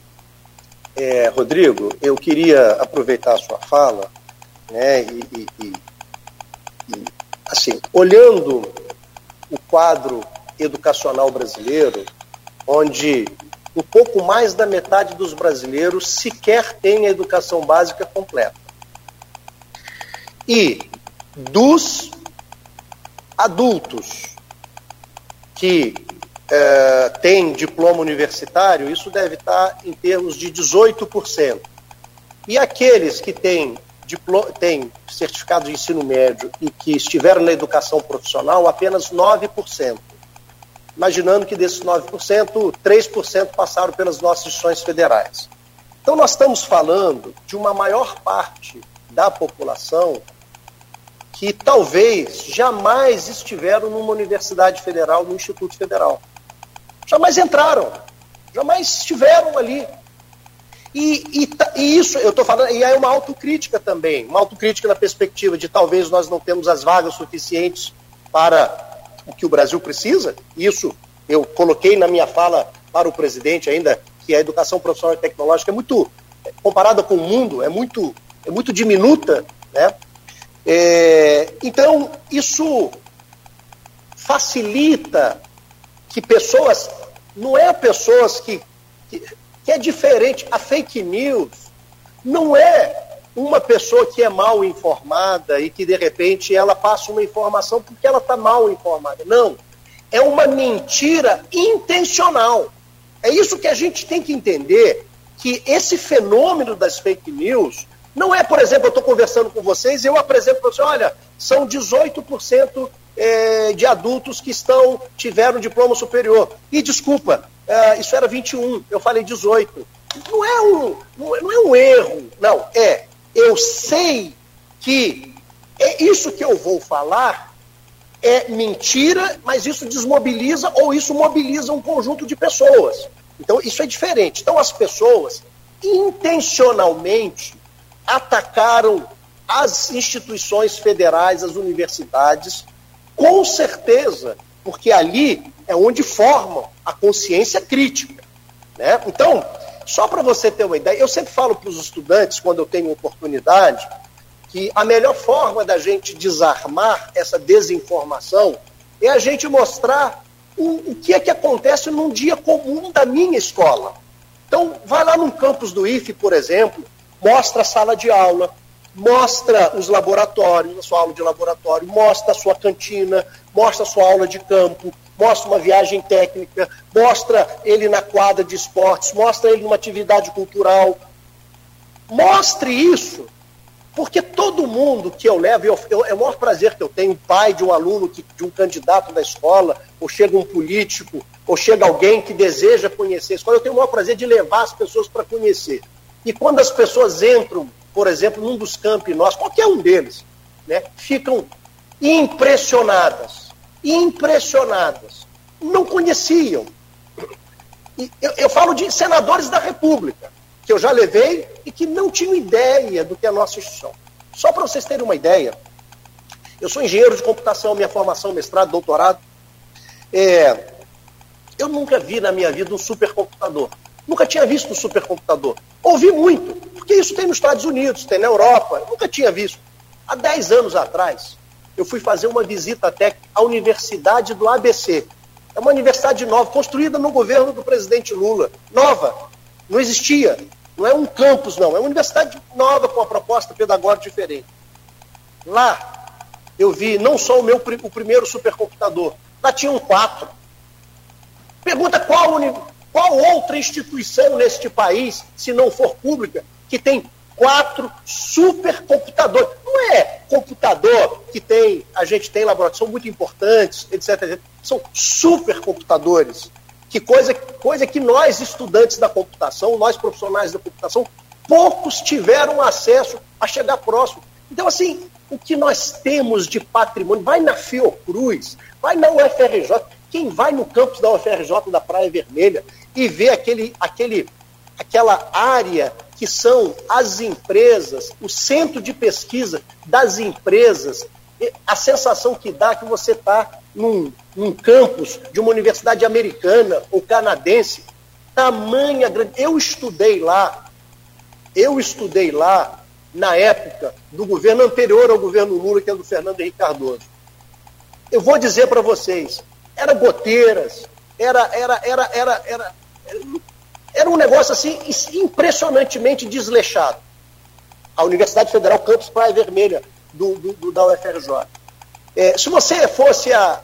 É, Rodrigo, eu queria aproveitar a sua fala, né, e, e, e, e, assim, olhando o quadro educacional brasileiro, onde um pouco mais da metade dos brasileiros sequer tem a educação básica completa. E dos adultos que é, tem diploma universitário, isso deve estar em termos de 18%. E aqueles que têm, têm certificado de ensino médio e que estiveram na educação profissional, apenas 9%. Imaginando que desses 9%, 3% passaram pelas nossas instituições federais. Então, nós estamos falando de uma maior parte da população que talvez jamais estiveram numa universidade federal, num instituto federal. Jamais entraram, jamais estiveram ali. E, e, e isso, eu estou falando, e é uma autocrítica também, uma autocrítica na perspectiva de talvez nós não temos as vagas suficientes para o que o Brasil precisa. Isso eu coloquei na minha fala para o presidente ainda, que a educação profissional e tecnológica é muito, comparada com o mundo, é muito, é muito diminuta, né? É, então, isso facilita que pessoas, não é pessoas que, que, que é diferente. A fake news não é uma pessoa que é mal informada e que de repente ela passa uma informação porque ela está mal informada. Não. É uma mentira intencional. É isso que a gente tem que entender, que esse fenômeno das fake news Não é, por exemplo, eu estou conversando com vocês e eu apresento para você, olha, são 18% é, de adultos que estão tiveram diploma superior. E desculpa, é, isso era 21, eu falei 18. Não é um, não é um erro, não, é. Eu sei que é isso que eu vou falar é mentira, mas isso desmobiliza ou isso mobiliza um conjunto de pessoas. Então, isso é diferente. Então, as pessoas intencionalmente atacaram as instituições federais, as universidades, com certeza, porque ali é onde formam a consciência crítica. Né? Então, só para você ter uma ideia, eu sempre falo para os estudantes, quando eu tenho oportunidade, que a melhor forma da gente desarmar essa desinformação é a gente mostrar o, o que é que acontece num dia comum da minha escola. Então, vai lá no campus do IFE, por exemplo, mostra a sala de aula, mostra os laboratórios, a sua aula de laboratório, mostra a sua cantina, mostra a sua aula de campo, mostra uma viagem técnica, mostra ele na quadra de esportes, mostra ele numa atividade cultural. Mostre isso porque todo mundo que eu levo, eu, eu, é o maior prazer que eu tenho, pai de um aluno, que, de um candidato da escola, ou chega um político, ou chega alguém que deseja conhecer a escola, eu tenho o maior prazer de levar as pessoas para conhecer. E quando as pessoas entram, por exemplo, num dos campi nossos, qualquer um deles, né, ficam impressionadas. Impressionadas. Não conheciam. Eu, eu falo de senadores da República que eu já levei e que não tinham ideia do que é a nossa instituição. Só para vocês terem uma ideia, eu sou engenheiro de computação, minha formação, mestrado, doutorado. É, eu nunca vi na minha vida um supercomputador. Nunca tinha visto um supercomputador. Ouvi muito, porque isso tem nos Estados Unidos, tem na Europa. Nunca tinha visto. Há 10 anos atrás, eu fui fazer uma visita técnica à Universidade do ABC. É uma universidade nova, construída no governo do presidente Lula. Nova, não existia. Não é um campus, não. É uma universidade nova com uma proposta pedagógica diferente. Lá, eu vi não só o meu o primeiro supercomputador, lá tinham quatro. Pergunta qual, qual outra instituição neste país, se não for pública, que tem quatro supercomputadores. Não é computador que tem, a gente tem laboratórios, são muito importantes, etc. etc. São supercomputadores que coisa, coisa que nós, estudantes da computação, nós profissionais da computação, poucos tiveram acesso a chegar próximo. Então, assim, o que nós temos de patrimônio, vai na Fiocruz, vai na UFRJ, quem vai no campus da UFRJ da Praia Vermelha e vê aquele, aquele, aquela área que são as empresas, o centro de pesquisa das empresas, a sensação que dá que você está num, num campus de uma universidade americana ou canadense, tamanha grande. Eu estudei lá, eu estudei lá na época do governo anterior ao governo Lula, que é do Fernando Henrique Cardoso. Eu vou dizer para vocês, era goteiras, era, era, era, era, era, era um negócio assim impressionantemente desleixado. A Universidade Federal Campus Praia Vermelha, do, do, do da UFRJ. É, se você fosse a.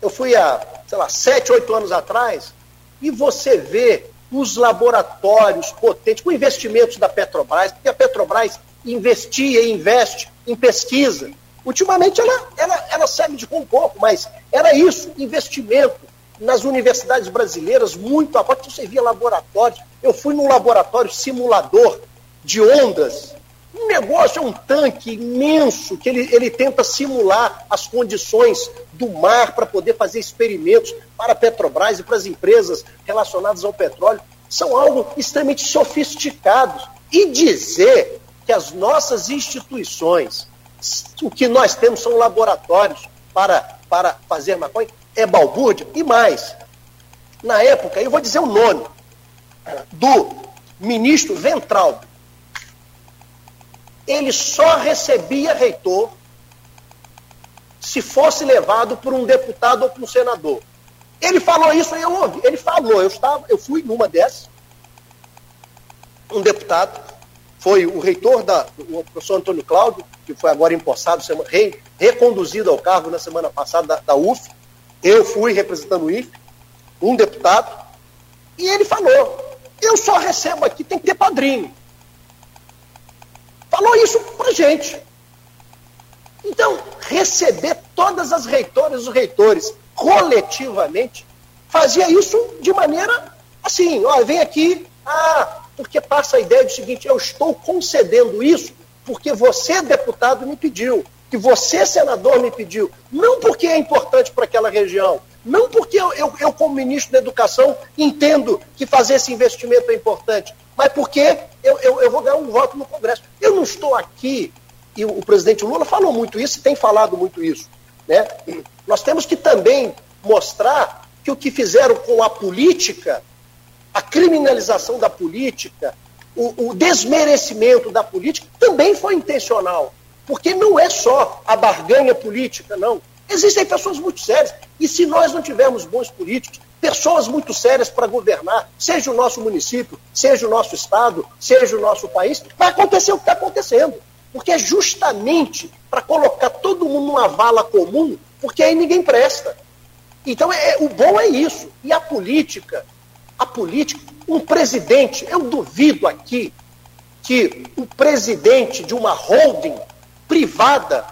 Eu fui há, sei lá, sete, oito anos atrás, e você vê os laboratórios potentes, com investimentos da Petrobras, porque a Petrobras investia e investe em pesquisa. Ultimamente ela, ela, ela serve de um pouco, mas era isso, investimento nas universidades brasileiras, muito a parte. Você via laboratórios. Eu fui num laboratório simulador de ondas um negócio é um tanque imenso que ele, ele tenta simular as condições do mar para poder fazer experimentos para a Petrobras e para as empresas relacionadas ao petróleo. São algo extremamente sofisticados. E dizer que as nossas instituições, o que nós temos são laboratórios para, para fazer maconha, é balbúrdia. E mais, na época, eu vou dizer o nome do ministro Ventral, ele só recebia reitor se fosse levado por um deputado ou por um senador. Ele falou isso e eu ouvi. Ele falou, eu estava, eu fui numa dessas. Um deputado foi o reitor da, o professor Antônio Cláudio, que foi agora empossado, re, reconduzido ao cargo na semana passada da, da UF. Eu fui representando o IFE, um deputado, e ele falou: eu só recebo aqui, tem que ter padrinho. falou isso para gente. Então, receber todas as reitoras e os reitores coletivamente, fazia isso de maneira assim, ó, vem aqui, ah, porque passa a ideia do seguinte, eu estou concedendo isso porque você, deputado, me pediu, que você, senador, me pediu, não porque é importante para aquela região, não porque eu, eu, eu, como ministro da Educação, entendo que fazer esse investimento é importante, mas porque eu, eu, eu vou ganhar um voto no Congresso. Eu não estou aqui, e o, o presidente Lula falou muito isso e tem falado muito isso. Né? Nós temos que também mostrar que o que fizeram com a política, a criminalização da política, o, o desmerecimento da política, também foi intencional. Porque não é só a barganha política, não. Existem pessoas muito sérias. E se nós não tivermos bons políticos, pessoas muito sérias para governar, seja o nosso município, seja o nosso estado, seja o nosso país, vai acontecer o que está acontecendo. Porque é justamente para colocar todo mundo numa vala comum, porque aí ninguém presta. Então, é, o bom é isso. E a política, a política, um presidente, eu duvido aqui que o presidente de uma holding privada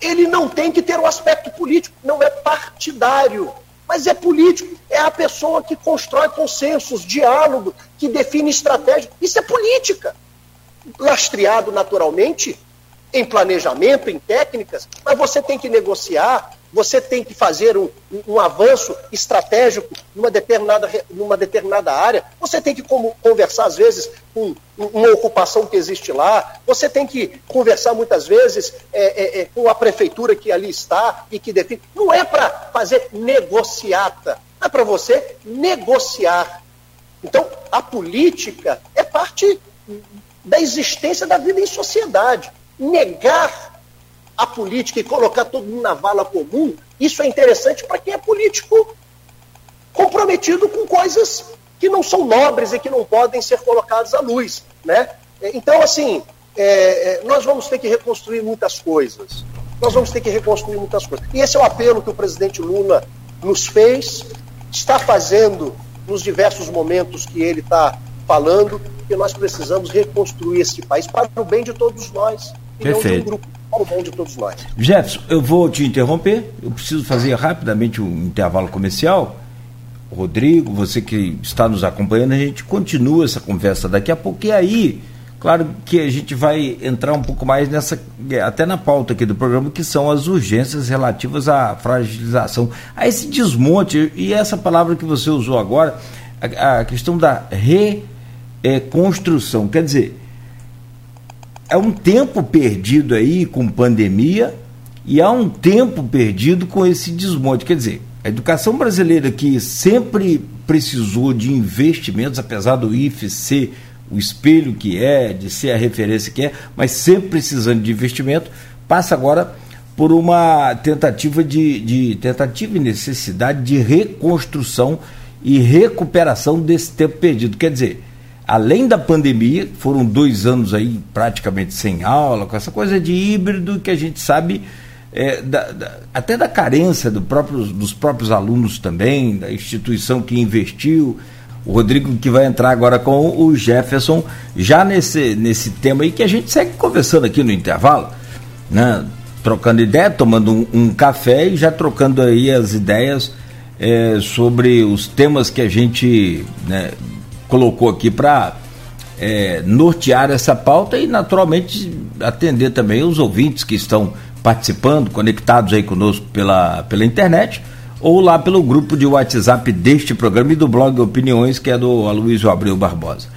ele não tem que ter o um aspecto político, não é partidário, mas é político. É a pessoa que constrói consensos, diálogo, que define estratégia. Isso é política. Lastreado naturalmente em planejamento, em técnicas, mas você tem que negociar, você tem que fazer um, um avanço estratégico numa determinada, numa determinada área, você tem que conversar, às vezes, com uma ocupação que existe lá, você tem que conversar, muitas vezes, é, é, é, com a prefeitura que ali está e que define. Não é para fazer negociata, é para você negociar. Então, a política é parte da existência da vida em sociedade. Negar a política e colocar todo mundo na vala comum, isso é interessante para quem é político comprometido com coisas que não são nobres e que não podem ser colocadas à luz. Né? Então, assim, é, é, nós vamos ter que reconstruir muitas coisas. Nós vamos ter que reconstruir muitas coisas. E esse é o apelo que o presidente Lula nos fez, está fazendo nos diversos momentos que ele está falando, que nós precisamos reconstruir esse país para o bem de todos nós. E Perfeito. não de um grupo para o bem de todos nós. Jefferson, eu vou te interromper, eu preciso fazer rapidamente um intervalo comercial. Rodrigo, você que está nos acompanhando, a gente continua essa conversa daqui a pouco. E aí, claro que a gente vai entrar um pouco mais nessa, até na pauta aqui do programa, que são as urgências relativas à fragilização, a esse desmonte, e essa palavra que você usou agora, a, a questão da reconstrução. Quer dizer, é um tempo perdido aí com pandemia e há um tempo perdido com esse desmonte. Quer dizer, a educação brasileira que sempre precisou de investimentos, apesar do IFE ser o espelho que é, de ser a referência que é, mas sempre precisando de investimento, passa agora por uma tentativa de, de tentativa e necessidade de reconstrução e recuperação desse tempo perdido. Quer dizer, além da pandemia, foram dois anos aí praticamente sem aula, com essa coisa de híbrido que a gente sabe é, da, da, até da carência do próprio, dos próprios alunos também, da instituição que investiu. O Rodrigo que vai entrar agora com o Jefferson, já nesse, nesse tema aí que a gente segue conversando aqui no intervalo, né? trocando ideia, tomando um, um café e já trocando aí as ideias é, sobre os temas que a gente né, colocou aqui para é, nortear essa pauta e, naturalmente, atender também os ouvintes que estão participando, conectados aí conosco pela, pela internet ou lá pelo grupo de WhatsApp deste programa e do blog Opiniões, que é do Aloysio Abreu Barbosa.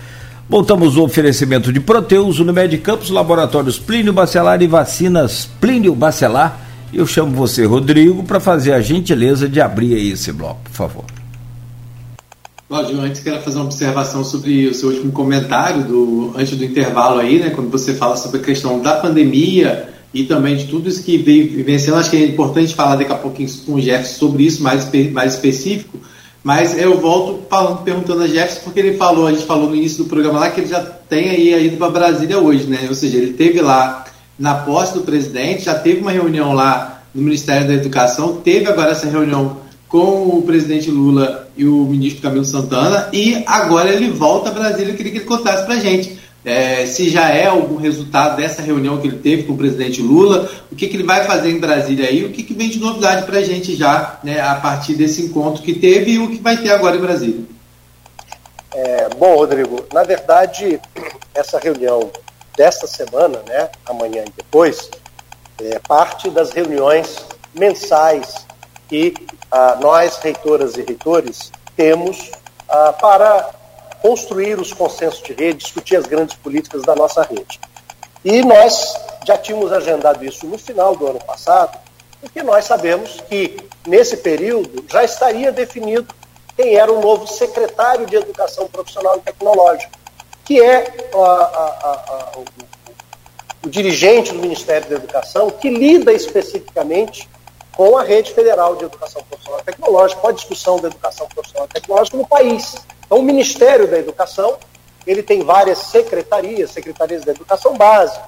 Voltamos ao oferecimento de Proteus, Unimed Campos, Laboratórios Plínio Bacelar e Vacinas Plínio Bacelar. Eu chamo você, Rodrigo, para fazer a gentileza de abrir esse bloco, por favor. Claudio, antes quero fazer uma observação sobre o seu último comentário do antes do intervalo aí, né, quando você fala sobre a questão da pandemia e também de tudo isso que veio vivenciando. Acho que é importante falar daqui a pouquinho com o Jefferson sobre isso mais, mais específico. Mas eu volto falando, perguntando a Jefferson, porque ele falou, a gente falou no início do programa lá, que ele já tem aí ido para Brasília hoje, né? Ou seja, ele teve lá na posse do presidente, já teve uma reunião lá no Ministério da Educação, teve agora essa reunião com o presidente Lula e o ministro Camilo Santana, e agora ele volta a Brasília. Eu queria que ele contasse para a gente é, se já é algum resultado dessa reunião que ele teve com o presidente Lula, o que, que ele vai fazer em Brasília aí, o que, que vem de novidade para a gente já, né, a partir desse encontro que teve e o que vai ter agora em Brasília. É, bom, Rodrigo, na verdade, essa reunião desta semana, né, amanhã e depois, é parte das reuniões mensais que ah, nós, reitoras e reitores, temos ah, para construir os consensos de rede, discutir as grandes políticas da nossa rede. E nós já tínhamos agendado isso no final do ano passado, porque nós sabemos que, nesse período, já estaria definido quem era o novo secretário de Educação Profissional e Tecnológica, que é a, a, a, o, o dirigente do Ministério da Educação, que lida especificamente com a rede federal de educação profissional tecnológica, com a discussão da educação profissional tecnológica no país. Então, o Ministério da Educação, ele tem várias secretarias, secretarias da educação básica,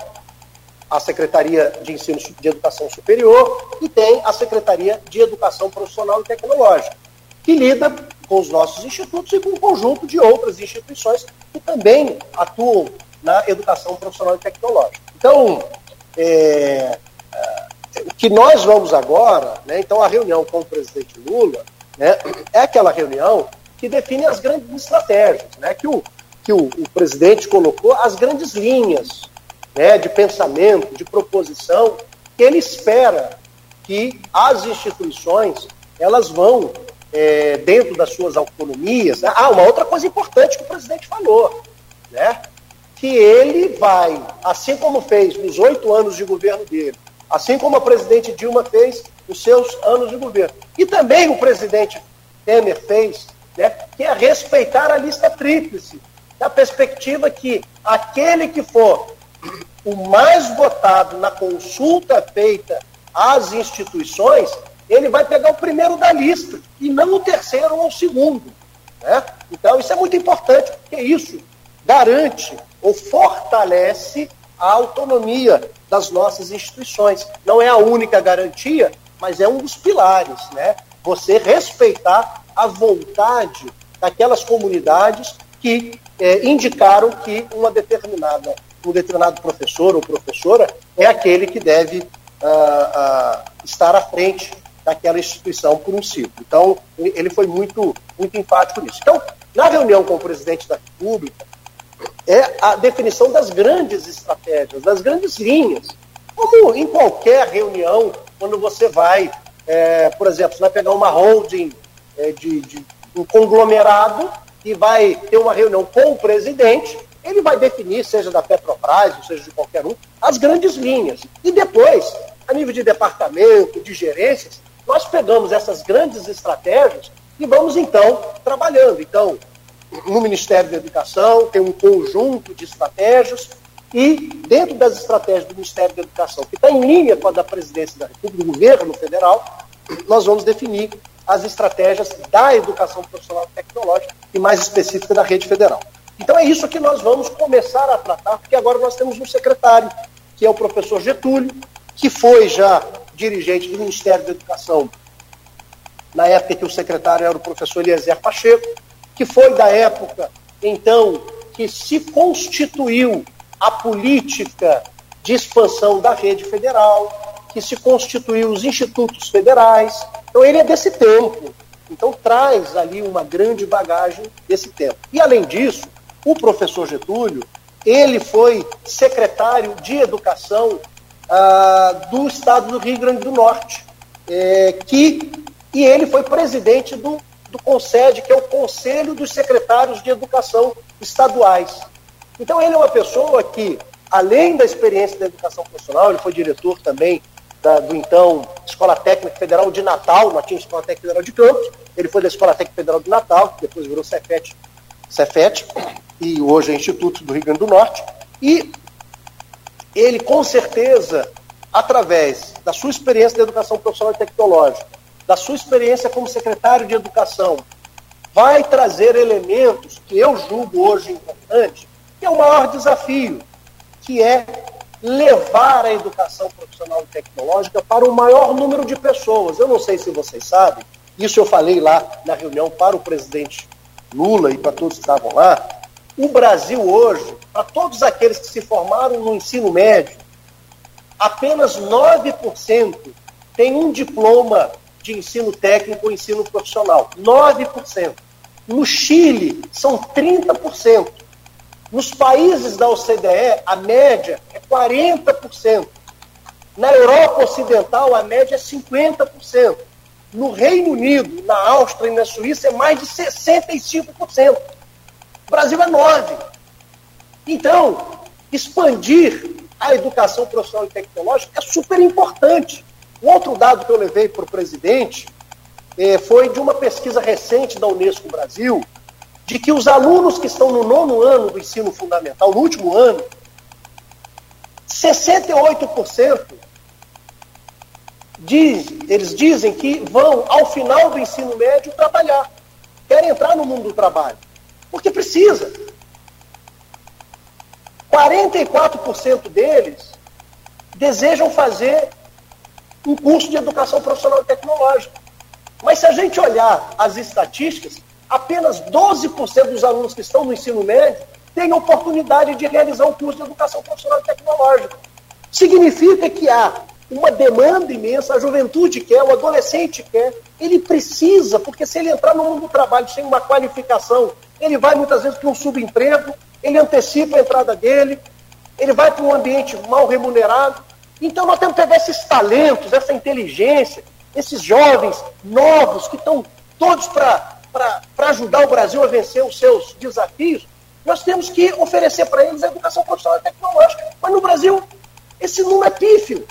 a Secretaria de Ensino de Educação Superior e tem a Secretaria de Educação Profissional e Tecnológica, que lida com os nossos institutos e com um conjunto de outras instituições que também atuam na educação profissional e tecnológica. Então, é, é, que nós vamos agora, né, então a reunião com o presidente Lula, né, é aquela reunião que define as grandes estratégias, né? que, o, que o, o presidente colocou as grandes linhas né, de pensamento, de proposição, que ele espera que as instituições elas vão, é, dentro das suas autonomias. Né? Ah, uma outra coisa importante que o presidente falou, né? que ele vai, assim como fez nos oito anos de governo dele, assim como a presidente Dilma fez nos seus anos de governo, e também o presidente Temer fez né, que é respeitar a lista tríplice, da perspectiva que aquele que for o mais votado na consulta feita às instituições, ele vai pegar o primeiro da lista, e não o terceiro ou o segundo. Né? Então, isso é muito importante, porque isso garante ou fortalece a autonomia das nossas instituições. Não é a única garantia, mas é um dos pilares, né? Você respeitar a vontade daquelas comunidades que é, indicaram que uma determinada, um determinado professor ou professora é aquele que deve uh, uh, estar à frente daquela instituição por um ciclo. Então, ele foi muito, muito enfático nisso. Então, na reunião com o presidente da República, é a definição das grandes estratégias, das grandes linhas. Como em qualquer reunião, quando você vai, é, por exemplo, você vai pegar uma holding é, de, de um conglomerado e vai ter uma reunião com o presidente, ele vai definir, seja da Petrobras, ou seja de qualquer um, as grandes linhas. E depois, a nível de departamento, de gerências, nós pegamos essas grandes estratégias e vamos então trabalhando. Então, no Ministério da Educação tem um conjunto de estratégias e dentro das estratégias do Ministério da Educação, que está em linha com a da Presidência da República, do governo federal, nós vamos definir as estratégias da educação profissional tecnológica e mais específica da rede federal. Então é isso que nós vamos começar a tratar, porque agora nós temos um secretário, que é o professor Getúlio, que foi já dirigente do Ministério da Educação na época que o secretário era o professor Eliezer Pacheco, que foi da época, então, que se constituiu a política de expansão da rede federal, que se constituiu os institutos federais, então ele é desse tempo. Então traz ali uma grande bagagem desse tempo. E além disso, o professor Getúlio, ele foi secretário de Educação ah, do Estado do Rio Grande do Norte, é, que, e ele foi presidente do, do CONSED, que é o Conselho dos Secretários de Educação Estaduais. Então ele é uma pessoa que, além da experiência da educação profissional, ele foi diretor também da, do então Escola Técnica Federal de Natal, nós tínhamos Escola Técnica Federal de Campos, ele foi da Escola Técnica Federal de Natal, que depois virou Cefet, Cefet e hoje é Instituto do Rio Grande do Norte, e ele com certeza, através da sua experiência de educação profissional e tecnológica, da sua experiência como secretário de educação, vai trazer elementos que eu julgo hoje importante, que é o maior desafio, que é levar a educação profissional e tecnológica para o maior número de pessoas. Eu não sei se vocês sabem, isso eu falei lá na reunião para o presidente Lula e para todos que estavam lá, o Brasil hoje, para todos aqueles que se formaram no ensino médio, apenas 9% tem um diploma de ensino técnico ou ensino profissional. 9%. No Chile, são 30%. Nos países da OCDE, a média é 40%. Na Europa Ocidental, a média é 50%. No Reino Unido, na Áustria e na Suíça, é mais de 65%. O Brasil é 9%. Então, expandir a educação profissional e tecnológica é super importante. Um outro dado que eu levei para o presidente eh, foi de uma pesquisa recente da Unesco Brasil, de que os alunos que estão no nono ano do ensino fundamental, no último ano, 68% diz, eles dizem que vão, ao final do ensino médio, trabalhar. Querem entrar no mundo do trabalho. Porque precisa. 44% deles desejam fazer um curso de educação profissional e tecnológica. Mas se a gente olhar as estatísticas, apenas 12% dos alunos que estão no ensino médio têm oportunidade de realizar um curso de educação profissional e tecnológica. Significa que há uma demanda imensa, a juventude quer, o adolescente quer, ele precisa, porque se ele entrar no mundo do trabalho sem uma qualificação, ele vai muitas vezes para um subemprego, ele antecipa a entrada dele, ele vai para um ambiente mal remunerado. Então nós temos que pegar esses talentos, essa inteligência, esses jovens novos que estão todos para ajudar o Brasil a vencer os seus desafios, nós temos que oferecer para eles a educação profissional e tecnológica. Mas no Brasil, esse número é pífio.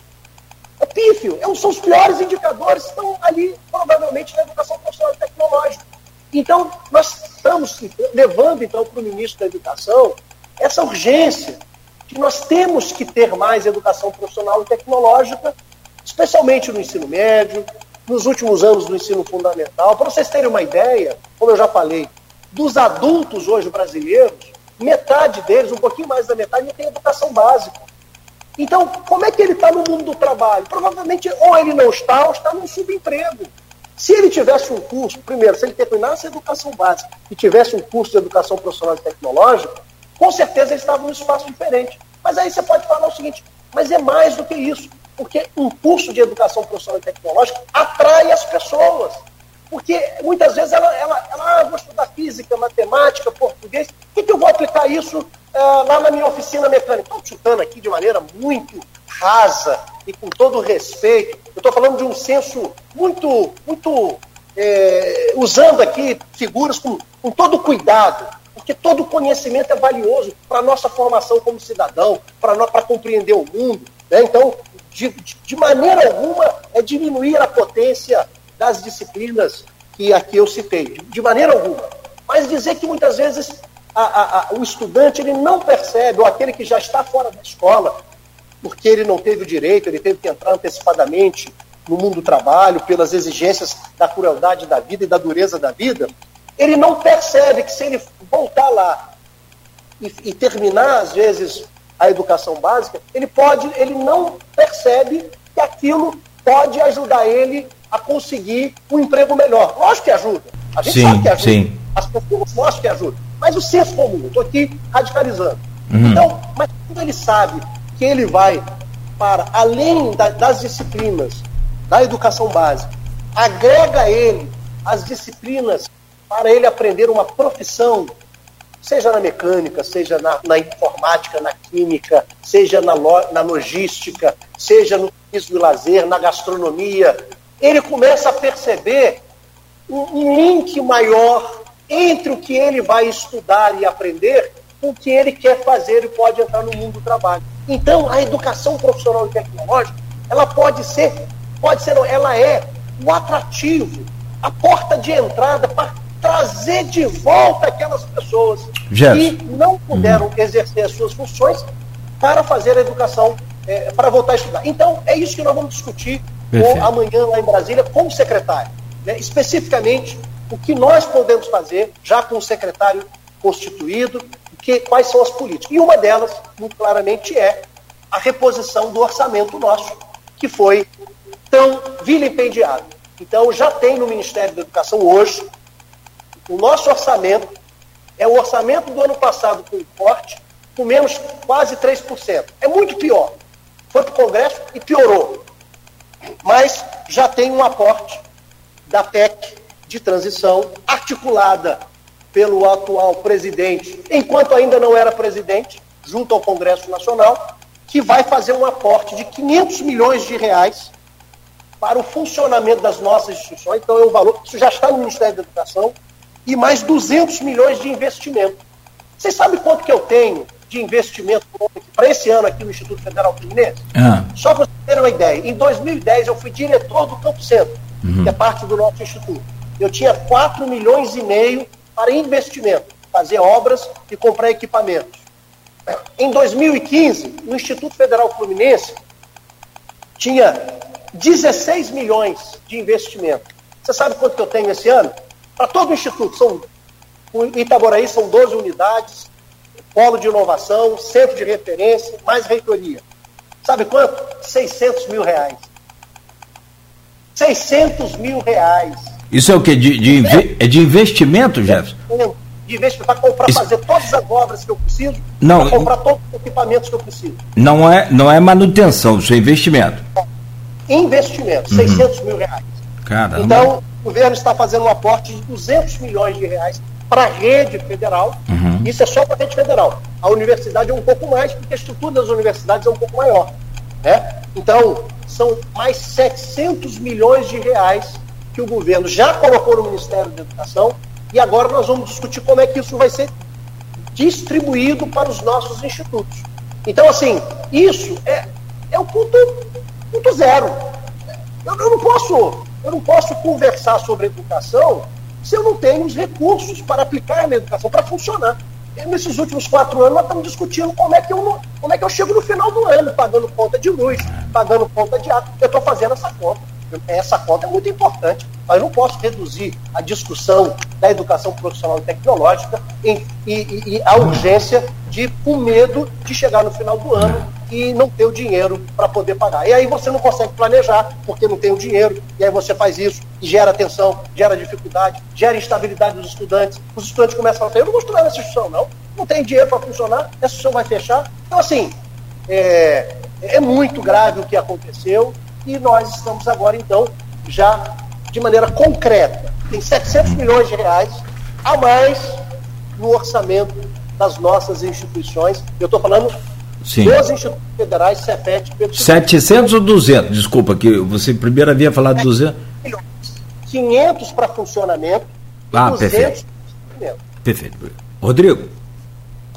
É pífio. É são os piores indicadores que estão ali, provavelmente, na educação profissional e tecnológica. Então, nós estamos levando, então, para o ministro da Educação essa urgência que nós temos que ter mais educação profissional e tecnológica, especialmente no ensino médio, nos últimos anos do ensino fundamental. Para vocês terem uma ideia, como eu já falei, dos adultos hoje brasileiros, metade deles, um pouquinho mais da metade, não tem educação básica. Então, como é que ele está no mundo do trabalho? Provavelmente, ou ele não está, ou está num subemprego. Se ele tivesse um curso, primeiro, se ele terminasse a educação básica e tivesse um curso de educação profissional e tecnológica, com certeza ele estava num espaço diferente. Mas aí você pode falar o seguinte, mas é mais do que isso, porque um curso de educação profissional e tecnológica atrai as pessoas. Porque muitas vezes ela, ela, ela ah, vou estudar física, matemática, português, o que, que eu vou aplicar isso uh, lá na minha oficina mecânica? Estou chutando aqui de maneira muito rasa e com todo respeito. Eu estou falando de um senso muito, muito é, usando aqui figuras com, com todo cuidado, porque todo conhecimento é valioso para a nossa formação como cidadão, para compreender o mundo. Né? Então, de, de maneira alguma, é diminuir a potência das disciplinas que aqui eu citei, de, maneira alguma. Mas dizer que muitas vezes a, a, a, o estudante ele não percebe, ou aquele que já está fora da escola, porque ele não teve o direito, ele teve que entrar antecipadamente no mundo do trabalho, pelas exigências da crueldade da vida e da dureza da vida, ele não percebe que se ele voltar lá e, e terminar, às vezes, a educação básica, ele pode, ele não percebe que aquilo pode ajudar ele a conseguir um emprego melhor. Lógico que ajuda. A gente sim, sabe que ajuda. Sim. As pessoas mostram que ajuda. Mas o senso comum, estou aqui radicalizando. Uhum. Então, mas quando ele sabe que ele vai para além da, das disciplinas da educação básica, agrega ele as disciplinas para ele aprender uma profissão, seja na mecânica, seja na, na informática, na química, seja na, lo, na logística, seja no turismo e lazer, na gastronomia, ele começa a perceber um, um link maior entre o que ele vai estudar e aprender com o que ele quer fazer e pode entrar no mundo do trabalho. Então, a educação profissional e tecnológica, ela pode ser, pode ser, ela é o atrativo, a porta de entrada para trazer de volta aquelas pessoas que não puderam uhum. exercer as suas funções para fazer a educação, é, para voltar a estudar. Então, é isso que nós vamos discutir com, amanhã lá em Brasília com o secretário. Né? Especificamente, o que nós podemos fazer, já com o secretário constituído, que, quais são as políticas. E uma delas, muito claramente, é a reposição do orçamento nosso, que foi tão vilipendiado. Então, já tem no Ministério da Educação hoje o nosso orçamento É o orçamento do ano passado com corte, com menos quase 3%. É muito pior. Foi para o Congresso e piorou. Mas já tem um aporte da PEC de transição, articulada pelo atual presidente, enquanto ainda não era presidente, junto ao Congresso Nacional, que vai fazer um aporte de 500 milhões de reais para o funcionamento das nossas instituições. Então, é um valor, isso já está no Ministério da Educação, e mais 200 milhões de investimento. Vocês sabem quanto que eu tenho de investimento para esse ano aqui no Instituto Federal Fluminense? Ah. Só para vocês terem uma ideia, em 2010 eu fui diretor do Campo Centro, uhum. que é parte do nosso instituto. Eu tinha 4 milhões e meio para investimento, fazer obras e comprar equipamentos. Em 2015, no Instituto Federal Fluminense, tinha 16 milhões de investimento. Você sabe quanto que eu tenho esse ano? Para todo o Instituto, são, o Itaboraí são 12 unidades, polo de inovação, centro de referência, mais reitoria. Sabe quanto? 600 mil reais. 600 mil reais. Isso é o que? De, de, é de investimento, Jefferson? De investimento para comprar, Isso... fazer todas as obras que eu preciso, não, para comprar todos os equipamentos que eu preciso. Não é, não é manutenção, isso é investimento. Investimento, uhum. 600 mil reais. Caramba. Então, o governo está fazendo um aporte de 200 milhões de reais para a rede federal. Uhum. Isso é só para a rede federal. A universidade é um pouco mais, porque a estrutura das universidades é um pouco maior. Né? Então, são mais 700 milhões de reais que o governo já colocou no Ministério da Educação e agora nós vamos discutir como é que isso vai ser distribuído para os nossos institutos. Então, assim, isso é, é o ponto, ponto zero. Eu, eu, não posso, eu não posso conversar sobre educação se eu não tenho os recursos para aplicar na educação, para funcionar. E nesses últimos quatro anos, nós estamos discutindo como é, que eu, como é que eu chego no final do ano, pagando conta de luz, pagando conta de água. Eu estou fazendo essa conta. Essa conta é muito importante. Mas não posso reduzir a discussão da educação profissional e tecnológica em, e, e, e a urgência de, com medo de chegar no final do ano e não ter o dinheiro para poder pagar. E aí você não consegue planejar porque não tem o dinheiro, e aí você faz isso e gera tensão, gera dificuldade, gera instabilidade dos estudantes. Os estudantes começam a falar: eu não vou estudar nessa instituição, não, não tem dinheiro para funcionar, essa instituição vai fechar. Então, assim, é, é muito grave o que aconteceu e nós estamos agora, então, já de maneira concreta. Tem 700 milhões de reais a mais no orçamento das nossas instituições. Eu estou falando Sim. dos institutos federais, CEPET, 700 ou 200? Desculpa, que você primeiro havia falado é, 200. 500 para funcionamento ah, 200 perfeito. para Perfeito. Rodrigo.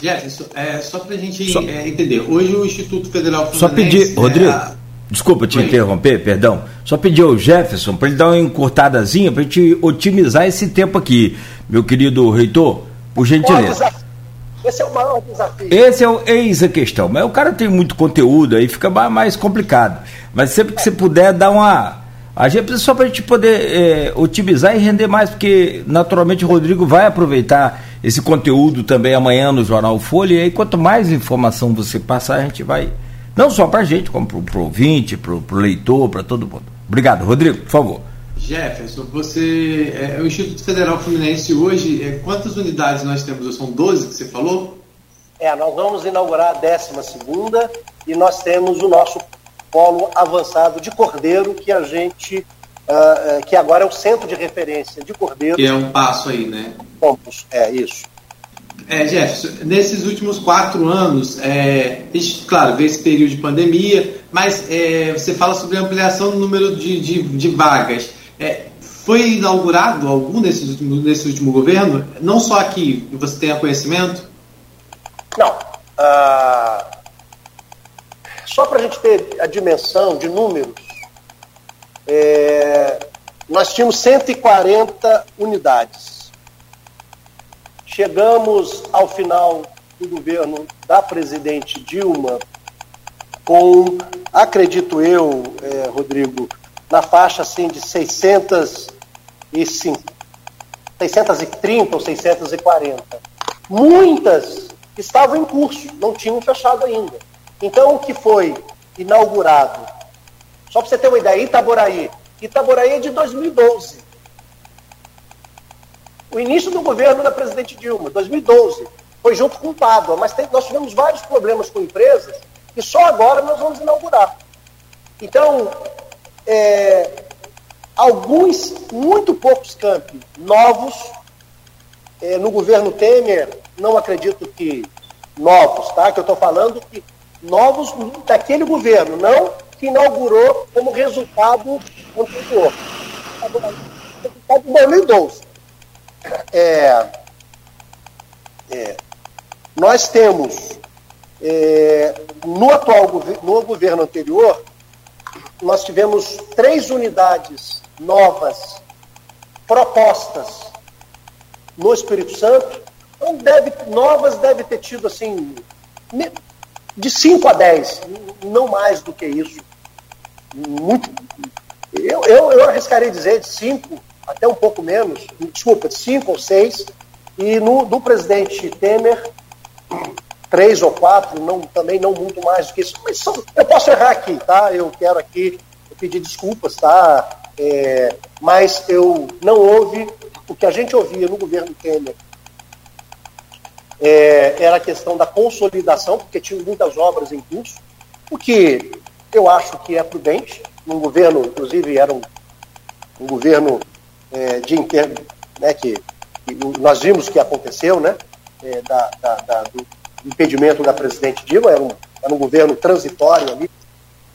Jefferson, é, só para a gente só, é, entender, hoje o Instituto Federal Fluminense... Só pedir, Rodrigo, é, desculpa te Oi. interromper, perdão, só pedir ao Jefferson para ele dar uma encurtadazinha para a gente otimizar esse tempo aqui, meu querido reitor, por gentileza. Esse é o maior desafio. Esse é o eis a questão. Mas o cara tem muito conteúdo aí, fica mais complicado. Mas sempre que você puder dar uma. A gente precisa só para a gente poder é, otimizar e render mais, porque naturalmente o Rodrigo vai aproveitar esse conteúdo também amanhã no Jornal Folha. E aí, quanto mais informação você passar, a gente vai. Não só para a gente, como para o ouvinte, para o leitor, para todo mundo. Obrigado, Rodrigo, por favor. Jefferson, você. É, o Instituto Federal Fluminense hoje, é, quantas unidades nós temos? São 12 que você falou? É, nós vamos inaugurar a 12 e nós temos o nosso polo avançado de Cordeiro, que a gente. Uh, que agora é o centro de referência de Cordeiro. Que é um passo aí, né? Campos, é isso. É, Jefferson, nesses últimos quatro anos, é, claro, vê esse período de pandemia, mas é, você fala sobre a ampliação do número de, de, de vagas. É, foi inaugurado algum nesse último, nesse último governo? Não só aqui, você tenha conhecimento? Não. Uh, só para a gente ter a dimensão de números, é, nós tínhamos 140 unidades. Chegamos ao final do governo da presidente Dilma com, acredito eu, é, Rodrigo, na faixa assim de 605, 630 ou 640. Muitas estavam em curso, não tinham fechado ainda. Então, o que foi inaugurado, só para você ter uma ideia, Itaboraí. Itaboraí é de 2012. O início do governo da presidente Dilma, 2012, foi junto com o Pádua, mas tem, nós tivemos vários problemas com empresas e só agora nós vamos inaugurar. Então, é, alguns, muito poucos campi novos, é, no governo Temer, não acredito que novos, tá? Que eu estou falando que novos daquele governo, não que inaugurou como resultado anterior. Resultado de 2012. É, é, nós temos, é, no atual no governo anterior, nós tivemos três unidades novas propostas no Espírito Santo. Então, deve, novas deve ter tido assim de 5 a 10, não mais do que isso. Muito. Eu, eu, eu arriscaria dizer de 5 até um pouco menos, desculpa, de 5 ou 6. E no do presidente Temer, três ou quatro, não, também não muito mais do que isso. Mas só, eu posso errar aqui, tá? Eu quero aqui pedir desculpas, tá? É, mas eu não houve o que a gente ouvia no governo Temer é, era a questão da consolidação, porque tinha muitas obras em curso, o que eu acho que é prudente, num governo, inclusive era um, um governo é, de interno, né, que, que, nós vimos que aconteceu, né, é, da, da, da, do impedimento da presidente Dilma, era um, era um governo transitório ali,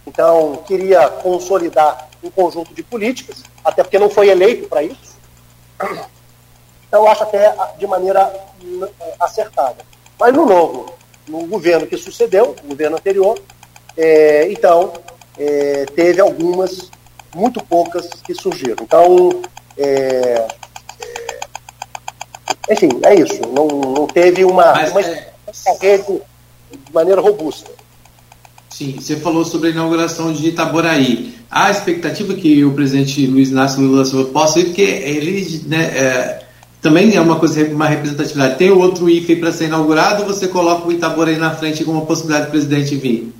então queria consolidar um conjunto de políticas, até porque não foi eleito para isso. Então, acho até de maneira acertada. Mas no novo, no governo que sucedeu, o governo anterior, é, então, é, teve algumas, muito poucas, que surgiram. Então, é, é enfim, é isso. Não, não teve uma, Mas, uma, é, rede de maneira robusta. Sim, você falou sobre a inauguração de Itaboraí. Há a expectativa que o presidente Luiz Inácio Lula Silva possa ir, porque ele né, é, também é uma coisa, uma representatividade. Tem o outro IFE para ser inaugurado ou você coloca o Itaboraí na frente como uma possibilidade do presidente vir?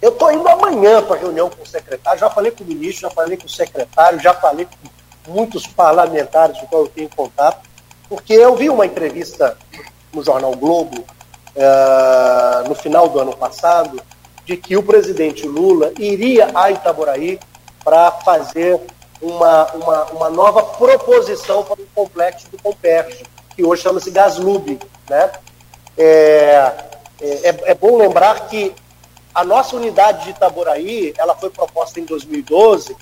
Eu estou indo amanhã para a reunião com o secretário, já falei com o ministro, já falei com o secretário, já falei com muitos parlamentares com qual eu tenho contato, porque eu vi uma entrevista no jornal Globo, uh, no final do ano passado, de que o presidente Lula iria a Itaboraí para fazer uma, uma, uma nova proposição para o complexo do Comperge, que hoje chama-se Gaslub. Né? É, é, é, bom lembrar que a nossa unidade de Itaboraí ela foi proposta em 2012,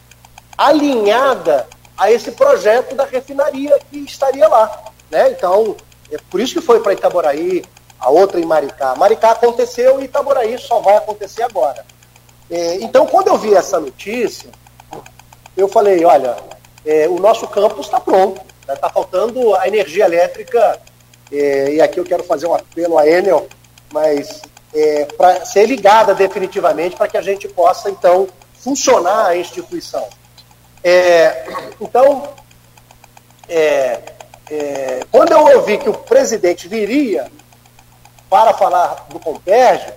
alinhada a esse projeto da refinaria que estaria lá. Né? Então, é por isso que foi para Itaboraí, a outra em Maricá. Maricá aconteceu e Itaboraí só vai acontecer agora. É, então, quando eu vi essa notícia, eu falei, olha, é, o nosso campus está pronto, está né? Tá faltando a energia elétrica, é, e aqui eu quero fazer um apelo à Enel, mas é, para ser ligada definitivamente para que a gente possa, então, funcionar a instituição. É, então, é, é, quando eu ouvi que o presidente viria para falar do Comperge,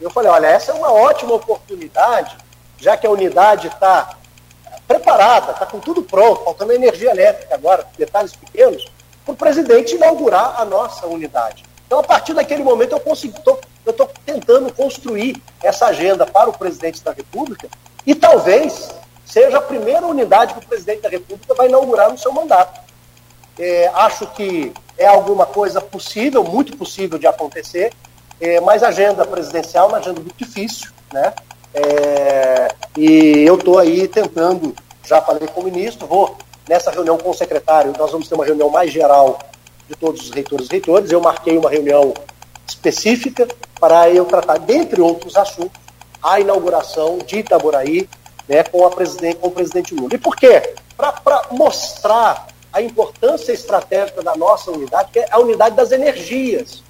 eu falei, olha, essa é uma ótima oportunidade, já que a unidade está preparada, está com tudo pronto, faltando energia elétrica agora, detalhes pequenos, para o presidente inaugurar a nossa unidade. Então, a partir daquele momento, eu estou tentando construir essa agenda para o presidente da República e talvez seja a primeira unidade que o presidente da República vai inaugurar no seu mandato. É, acho que é alguma coisa possível, muito possível de acontecer, é, mas a agenda presidencial é uma agenda muito difícil, né? É, e eu estou aí tentando, já falei com o ministro, vou nessa reunião com o secretário, nós vamos ter uma reunião mais geral de todos os reitores e reitores. Eu marquei uma reunião específica para eu tratar, dentre outros assuntos, a inauguração de Itaboraí né, com, a presidente, com o presidente Lula. E por quê? Para mostrar a importância estratégica da nossa unidade, que é a unidade das energias.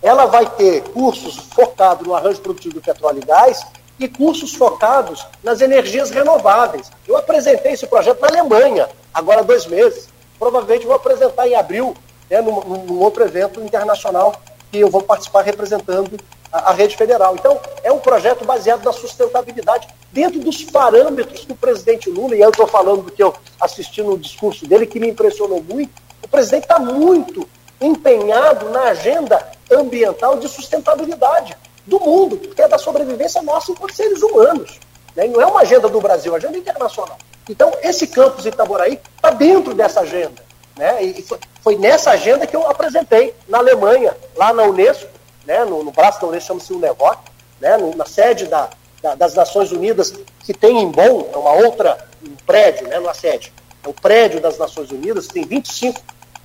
Ela vai ter cursos focados no arranjo produtivo do petróleo e gás e cursos focados nas energias renováveis. Eu apresentei esse projeto na Alemanha, agora há dois meses. Provavelmente vou apresentar em abril, né, num, num outro evento internacional que eu vou participar representando a, a, rede federal. Então, é um projeto baseado na sustentabilidade, dentro dos parâmetros que o presidente Lula, e eu estou falando do que eu assisti no discurso dele, que me impressionou muito, O presidente está muito empenhado na agenda ambiental de sustentabilidade do mundo, porque é da sobrevivência nossa enquanto seres humanos. Né? Não é uma agenda do Brasil, é uma agenda internacional. Então, esse campus Itaboraí está dentro dessa agenda. Né? E foi, nessa agenda que eu apresentei na Alemanha, lá na Unesco, né? no, no braço da Unesco chama-se UNEVOC, né? No, na sede da, da, das Nações Unidas, que tem em Bonn, é uma outra, um prédio, né? não a sede, é o prédio das Nações Unidas, tem 25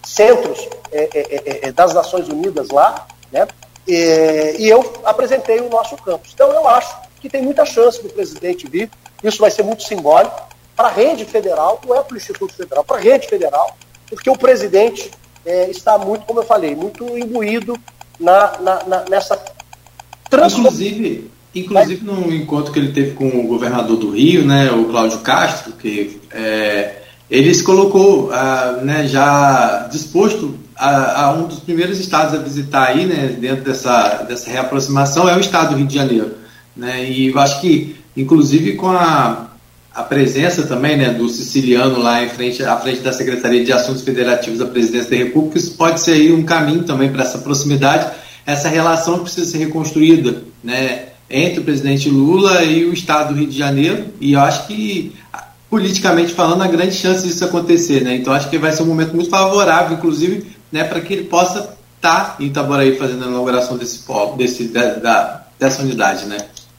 centros é, é, é, é, das Nações Unidas lá, né? E, e eu apresentei o nosso campus. Então eu acho que tem muita chance do presidente vir, isso vai ser muito simbólico para a rede federal, não é para o Instituto Federal, para a rede federal, porque o presidente é, está muito, como eu falei, muito imbuído na, na, na nessa transformação. Inclusive, inclusive Mas... num encontro que ele teve com o governador do Rio, né, o Cláudio Castro, que é, ele se colocou ah, né, já disposto a, a, um dos primeiros estados a visitar aí, né, dentro dessa, dessa reaproximação, é o estado do Rio de Janeiro. Né, e eu acho que, inclusive, com a, a presença também né, do siciliano lá em frente, à frente da Secretaria de Assuntos Federativos da Presidência da República, isso pode ser aí um caminho também para essa proximidade, essa relação que precisa ser reconstruída né, entre o presidente Lula e o Estado do Rio de Janeiro, e eu acho que politicamente falando, há grande chance disso acontecer, né? Então acho que vai ser um momento muito favorável, inclusive, né, para que ele possa estar tá em Itaboraí fazendo a inauguração desse desse, da, da, dessa unidade, né?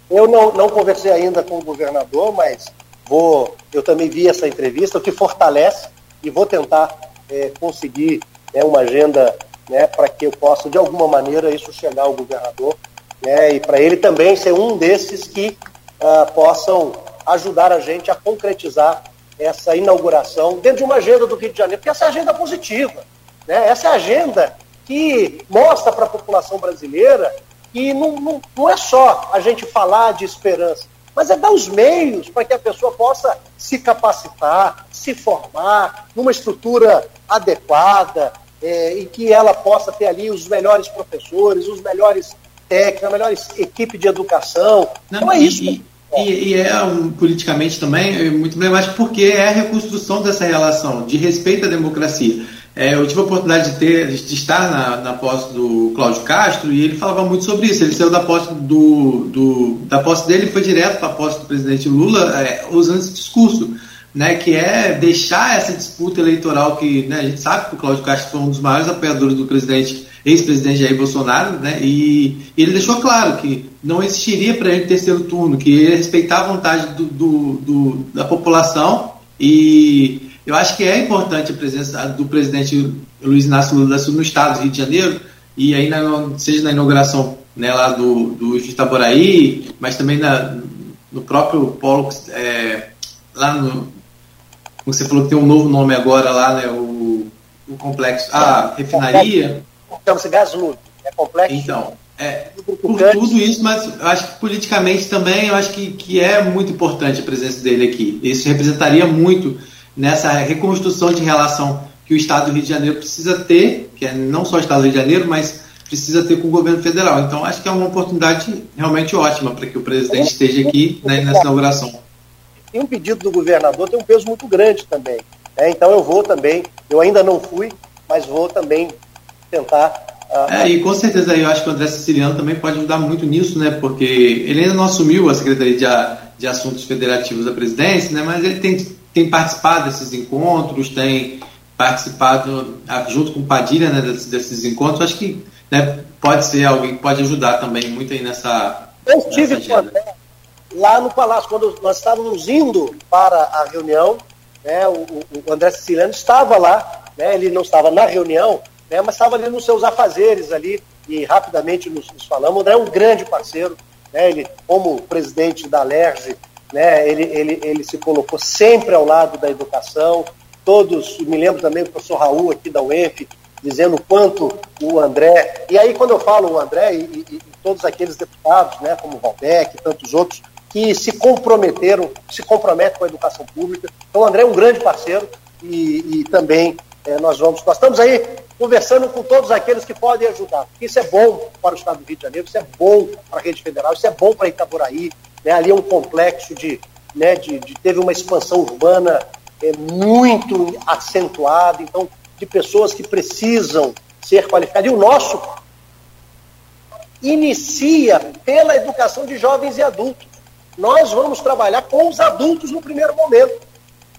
Eu não, não conversei ainda com o governador, mas vou, eu também vi essa entrevista, o que fortalece e vou tentar é, conseguir né, uma agenda né, para que eu possa, de alguma maneira, isso chegar ao governador né, e para ele também ser um desses que uh, possam ajudar a gente a concretizar essa inauguração dentro de uma agenda do Rio de Janeiro, porque essa é agenda positiva. Né? Essa é agenda que mostra para a população brasileira que não, não, não é só a gente falar de esperança, mas é dar os meios para que a pessoa possa se capacitar, se formar numa estrutura adequada, é, e que ela possa ter ali os melhores professores, os melhores técnicos, a melhor equipe de educação. Não, então é isso. E, e, e, é um, politicamente também é muito emblemático porque é a reconstrução dessa relação de respeito à democracia. É, eu tive a oportunidade de, ter, de estar na, na posse do Cláudio Castro e ele falava muito sobre isso. Ele saiu da posse, do, do da posse dele e foi direto para a posse do presidente Lula é, usando esse discurso, né, que é deixar essa disputa eleitoral que né, a gente sabe que o Cláudio Castro foi um dos maiores apoiadores do presidente ex-presidente Jair Bolsonaro, né, e, ele deixou claro que não existiria para ele terceiro turno, que ele respeitar a vontade do, do, do da população e eu acho que é importante a presença do presidente Luiz Inácio Lula da Silva no estado do Rio de Janeiro, e aí na, seja na inauguração né, lá do, do Itaboraí, mas também na, no próprio polo, é, lá no. Como você falou que tem um novo nome agora lá, né? O, o complexo. A refinaria. Chama-se Gaslub. É complexo. Então, é, por tudo isso, mas eu acho que politicamente também eu acho que, que é muito importante a presença dele aqui. Isso representaria muito nessa reconstrução de relação que o Estado do Rio de Janeiro precisa ter, que é não só o Estado do Rio de Janeiro, mas precisa ter com o governo federal. Então, acho que é uma oportunidade realmente ótima para que o presidente esteja aqui né, nessa inauguração. Tem um pedido do governador, tem um peso muito grande também. Né? Então, eu vou também, eu ainda não fui, mas vou também tentar. Uh, é, e com certeza eu acho que o André Siciliano também pode ajudar muito nisso, né? Porque ele ainda não assumiu a Secretaria de, de Assuntos Federativos da Presidência, né? Mas ele tem tem participado desses encontros, tem participado ah, junto com o Padilha né, desses, desses encontros. Acho que né, pode ser alguém que pode ajudar também muito aí nessa. Eu estive lá no Palácio, quando nós estávamos indo para a reunião, né, o, o André Siciliano estava lá, né, ele não estava na reunião, né, mas estava ali nos seus afazeres ali, e rapidamente nos, nos falamos. O André é um grande parceiro, né, ele, como presidente da LERJ, né? Ele, ele, ele se colocou sempre ao lado da educação. Todos, me lembro também do professor Raul aqui da UENF, dizendo o quanto o André, e aí quando eu falo o André e, e, e todos aqueles deputados, né, como o Valdec e tantos outros, que se comprometeram, se comprometem com a educação pública. Então o André é um grande parceiro e, e também é, nós vamos, nós estamos aí conversando com todos aqueles que podem ajudar, isso é bom para o Estado do Rio de Janeiro, isso é bom para a rede federal, isso é bom para Itaboraí, né? Ali é um complexo de, né, de, de teve uma expansão urbana é, muito acentuada, então de pessoas que precisam ser qualificadas. E o nosso inicia pela educação de jovens e adultos. Nós vamos trabalhar com os adultos no primeiro momento.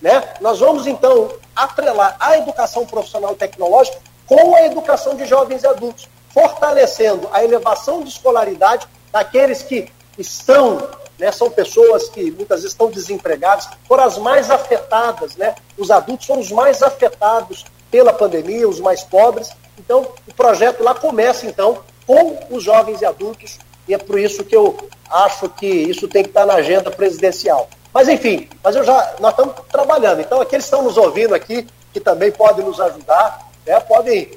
Né? Nós vamos, então, atrelar a educação profissional tecnológica com a educação de jovens e adultos, fortalecendo a elevação de escolaridade daqueles que estão, né, são pessoas que muitas vezes estão desempregadas, foram as mais afetadas, né? Os adultos foram os mais afetados pela pandemia, os mais pobres. Então, o projeto lá começa, então, com os jovens e adultos, e é por isso que eu acho que isso tem que estar na agenda presidencial. Mas, enfim, mas eu já, nós estamos trabalhando. Então, aqueles que estão nos ouvindo aqui, que também podem nos ajudar, né, podem,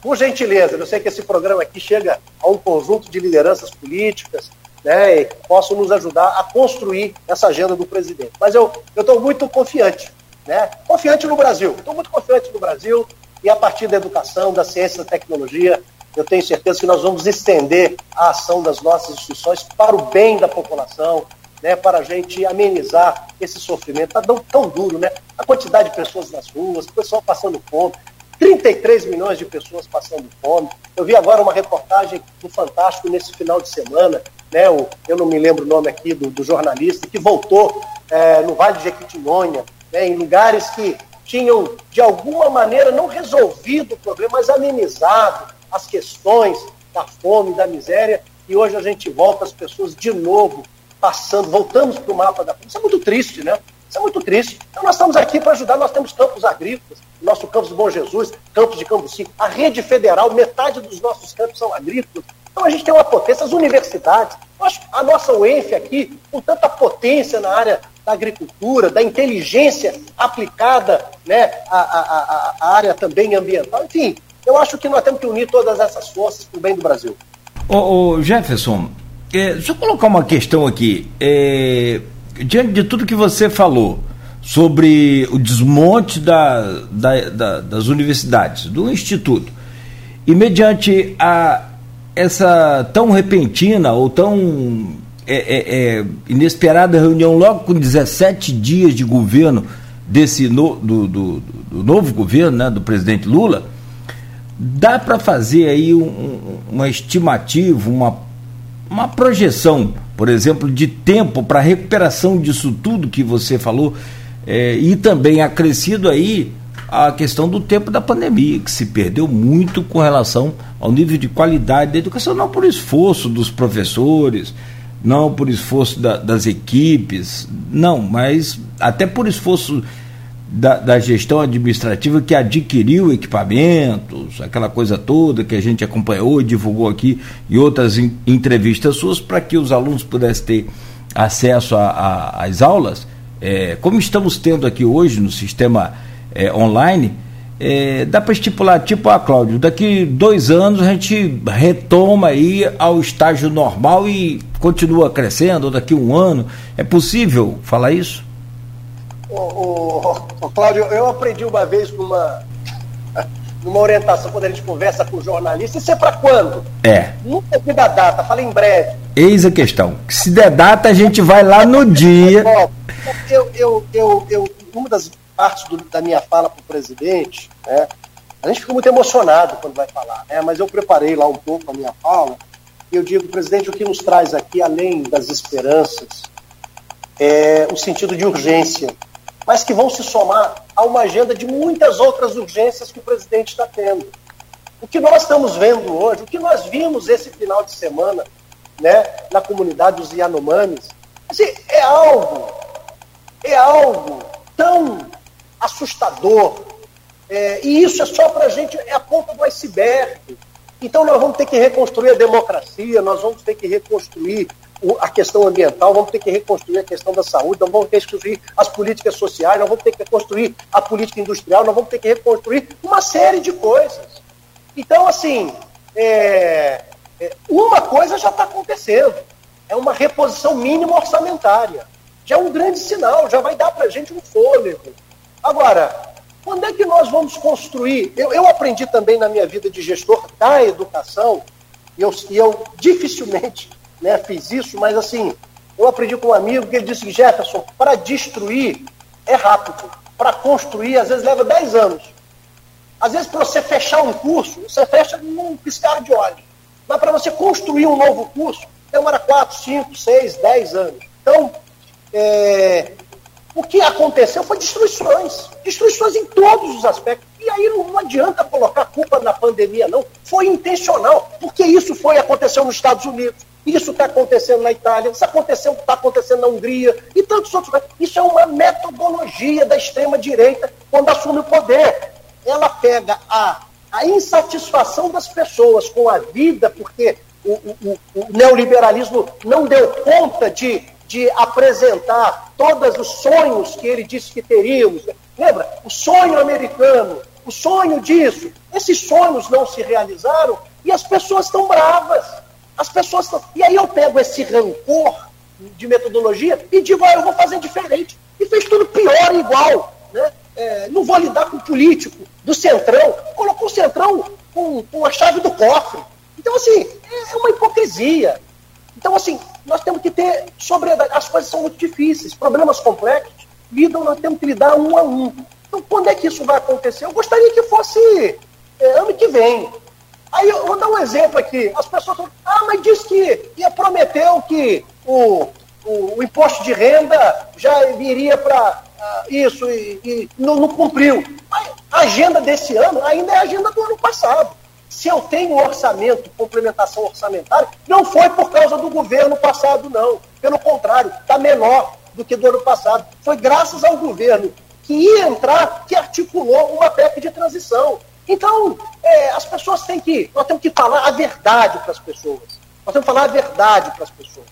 por gentileza, eu sei que esse programa aqui chega a um conjunto de lideranças políticas, né, possam nos ajudar a construir essa agenda do presidente. Mas eu estou muito confiante, né, confiante no Brasil, estou muito confiante no Brasil, e a partir da educação, da ciência, da tecnologia, eu tenho certeza que nós vamos estender a ação das nossas instituições para o bem da população, né, para a gente amenizar esse sofrimento. Está tão, tão duro, né? A quantidade de pessoas nas ruas, o pessoal passando fome, 33 milhões de pessoas passando fome. Eu vi agora uma reportagem do Fantástico nesse final de semana, né, o, eu não me lembro o nome aqui do, do jornalista, que voltou é, no Vale de Jequitinhonha, né, em lugares que tinham, de alguma maneira, não resolvido o problema, mas amenizado as questões da fome, da miséria, e hoje a gente volta as pessoas de novo passando, voltamos para o mapa da fome. Isso é muito triste, né? Isso é muito triste. Então nós estamos aqui para ajudar, nós temos campos agrícolas, nosso campus Bom Jesus, campos de Cambuci, a rede federal, metade dos nossos campos são agrícolas. Então a gente tem uma potência, as universidades, a nossa UENF aqui, com tanta potência na área da agricultura, da inteligência aplicada né, à, à, à área também ambiental, enfim, eu acho que nós temos que unir todas essas forças para o bem do Brasil. Ô, ô Jefferson, é, deixa eu colocar uma questão aqui. É, diante de tudo que você falou sobre o desmonte da, da, da, das universidades, do Instituto, e mediante a, essa tão repentina ou tão é, é, é, inesperada reunião, logo com 17 dias de governo desse no, do, do, do, novo governo, né, do presidente Lula, dá para fazer aí um, uma estimativa, uma, uma projeção, por exemplo, de tempo para recuperação disso tudo que você falou, é, e também acrescido aí a questão do tempo da pandemia, que se perdeu muito com relação ao nível de qualidade da educação, não por esforço dos professores, não por esforço da, das equipes, não, mas até por esforço da, da, gestão administrativa que adquiriu equipamentos, aquela coisa toda que a gente acompanhou e divulgou aqui e outras in, entrevistas suas para que os alunos pudessem ter acesso às aulas, é, como estamos tendo aqui hoje no sistema é, online, é, dá para estipular, tipo, ah, Cláudio, daqui dois anos a gente retoma aí ao estágio normal e continua crescendo, ou daqui um ano. É possível falar isso? Ô, ô, Cláudio, eu aprendi uma vez numa, numa orientação, quando a gente conversa com jornalista, isso é para quando? É. Nunca vi da data, fala em breve. Eis a questão. Se der data, a gente vai lá no dia. Eu, eu, eu, eu, uma das partes do, da minha fala para o presidente, né, a gente fica muito emocionado quando vai falar, né, mas eu preparei lá um pouco a minha fala, e eu digo, presidente, o que nos traz aqui, além das esperanças, é o sentido de urgência mas que vão se somar a uma agenda de muitas outras urgências que o presidente está tendo. O que nós estamos vendo hoje, o que nós vimos esse final de semana né, na comunidade dos Yanomamis, assim, é algo, é algo tão assustador. É, e isso é só para a gente, é a ponta do iceberg. Então nós vamos ter que reconstruir a democracia, nós vamos ter que reconstruir a questão ambiental, vamos ter que reconstruir a questão da saúde, nós vamos ter que reconstruir as políticas sociais, nós vamos ter que reconstruir a política industrial, nós vamos ter que reconstruir uma série de coisas. Então, assim, é, é, uma coisa já está acontecendo. É uma reposição mínima orçamentária. Já é um grande sinal, já vai dar para a gente um fôlego. Agora, quando é que nós vamos construir? Eu, eu aprendi também na minha vida de gestor da educação, e eu, e eu dificilmente né, fiz isso, mas assim, eu aprendi com um amigo que ele disse Jefferson, para destruir é rápido, para construir às vezes leva 10 anos. Às vezes, para você fechar um curso, você fecha num piscar de olhos. Mas para você construir um novo curso, demora 4, 5, 6, 10 anos. Então, é, o que aconteceu foi destruições. Destruições em todos os aspectos. E aí não, não adianta colocar culpa na pandemia, não. Foi intencional, porque isso foi aconteceu nos Estados Unidos, isso está acontecendo na Itália, isso aconteceu, está acontecendo na Hungria e tantos outros. Isso é uma metodologia da extrema-direita quando assume o poder. Ela pega a, a insatisfação das pessoas com a vida, porque o, o, o neoliberalismo não deu conta de de apresentar todos os sonhos que ele disse que teríamos. Lembra? O sonho americano, o sonho disso. Esses sonhos não se realizaram e as pessoas estão bravas. As pessoas estão. E aí eu pego esse rancor de metodologia e digo, ah, eu vou fazer diferente. E fez tudo pior e igual. Né? É, não vou lidar com o político do Centrão. Colocou o Centrão com, com a chave do cofre. Então, assim, é uma hipocrisia. Então, assim, nós temos que ter sobre as coisas são muito difíceis, problemas complexos, lidam, nós temos que lidar um a um. Então, quando é que isso vai acontecer? Eu gostaria que fosse é, ano que vem. Aí eu vou dar um exemplo aqui. As pessoas falam, ah, mas diz que ia prometeu que o, o, o imposto de renda já viria para uh, ah, isso e, e não, não cumpriu. A agenda desse ano ainda é a agenda do ano passado. Se eu tenho orçamento, complementação orçamentária, não foi por causa do governo passado, não. Pelo contrário, está menor do que do ano passado. Foi graças ao governo que ia entrar que articulou uma PEC de transição. Então, é, as pessoas têm que. Nós temos que falar a verdade para as pessoas. Nós temos que falar a verdade para as pessoas.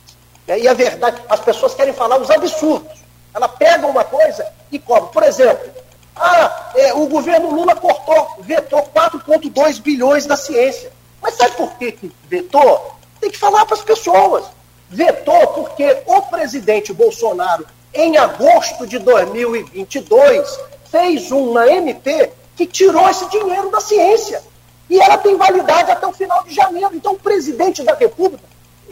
É, e a verdade, as pessoas querem falar os absurdos. Ela pega uma coisa e cobra. Por exemplo, ah, é, o governo Lula cortou, vetou 4,2 bilhões da ciência. Mas sabe por que, que vetou? Tem que falar para as pessoas. Vetou porque o presidente Bolsonaro, em agosto de 2022, fez uma MP que tirou esse dinheiro da ciência. E ela tem validade até o final de janeiro. Então, o presidente da República,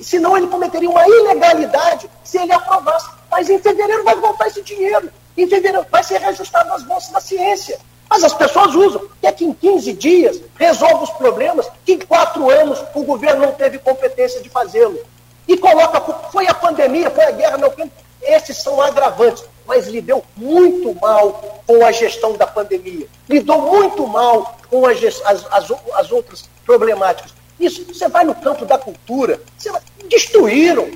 senão ele cometeria uma ilegalidade se ele aprovasse. Mas em fevereiro vai voltar esse dinheiro fevereiro vai ser reajustado nas bolsas da ciência. Mas as pessoas usam, que é que em 15 dias resolve os problemas que em quatro anos o governo não teve competência de fazê-lo. E coloca, foi a pandemia, foi a guerra na Ucrânia. Esses são agravantes, mas lidou muito mal com a gestão da pandemia. Lidou muito mal com as, as, as, as outras problemáticas. Isso, você vai no campo da cultura, vai, destruíram,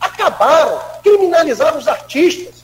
acabaram, criminalizaram os artistas,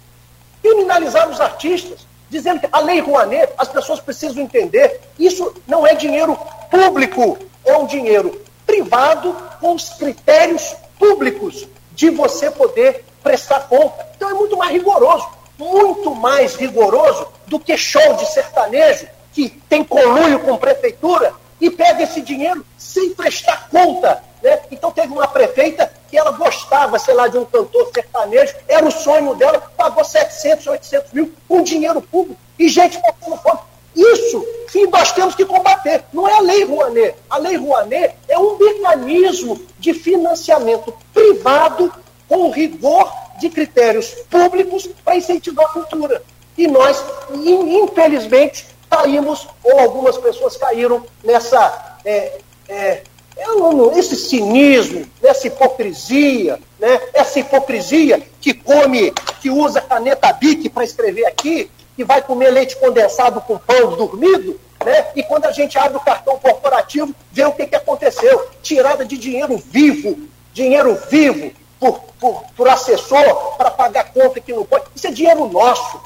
criminalizar os artistas, dizendo que a lei Rouanet, as pessoas precisam entender, isso não é dinheiro público, é um dinheiro privado com os critérios públicos de você poder prestar conta. Então é muito mais rigoroso, muito mais rigoroso do que show de sertanejo que tem conluio com prefeitura e pega esse dinheiro sem prestar conta. Né? Então teve uma prefeita que ela gostava, sei lá, de um cantor sertanejo, era o sonho dela, pagou 700, 800 mil com dinheiro público e gente passando fome. Isso que nós temos que combater. Não é a Lei Rouanet. A Lei Rouanet é um mecanismo de financiamento privado com rigor de critérios públicos para incentivar a cultura. E nós, infelizmente, caímos, ou algumas pessoas caíram nessa é, é, não, esse cinismo, essa hipocrisia, né? essa hipocrisia que come, que usa caneta BIC para escrever aqui, que vai comer leite condensado com pão dormido, né? e quando a gente abre o cartão corporativo, vê o que, que aconteceu. Tirada de dinheiro vivo, dinheiro vivo por, por, por assessor para pagar conta que não pode. Isso é dinheiro nosso.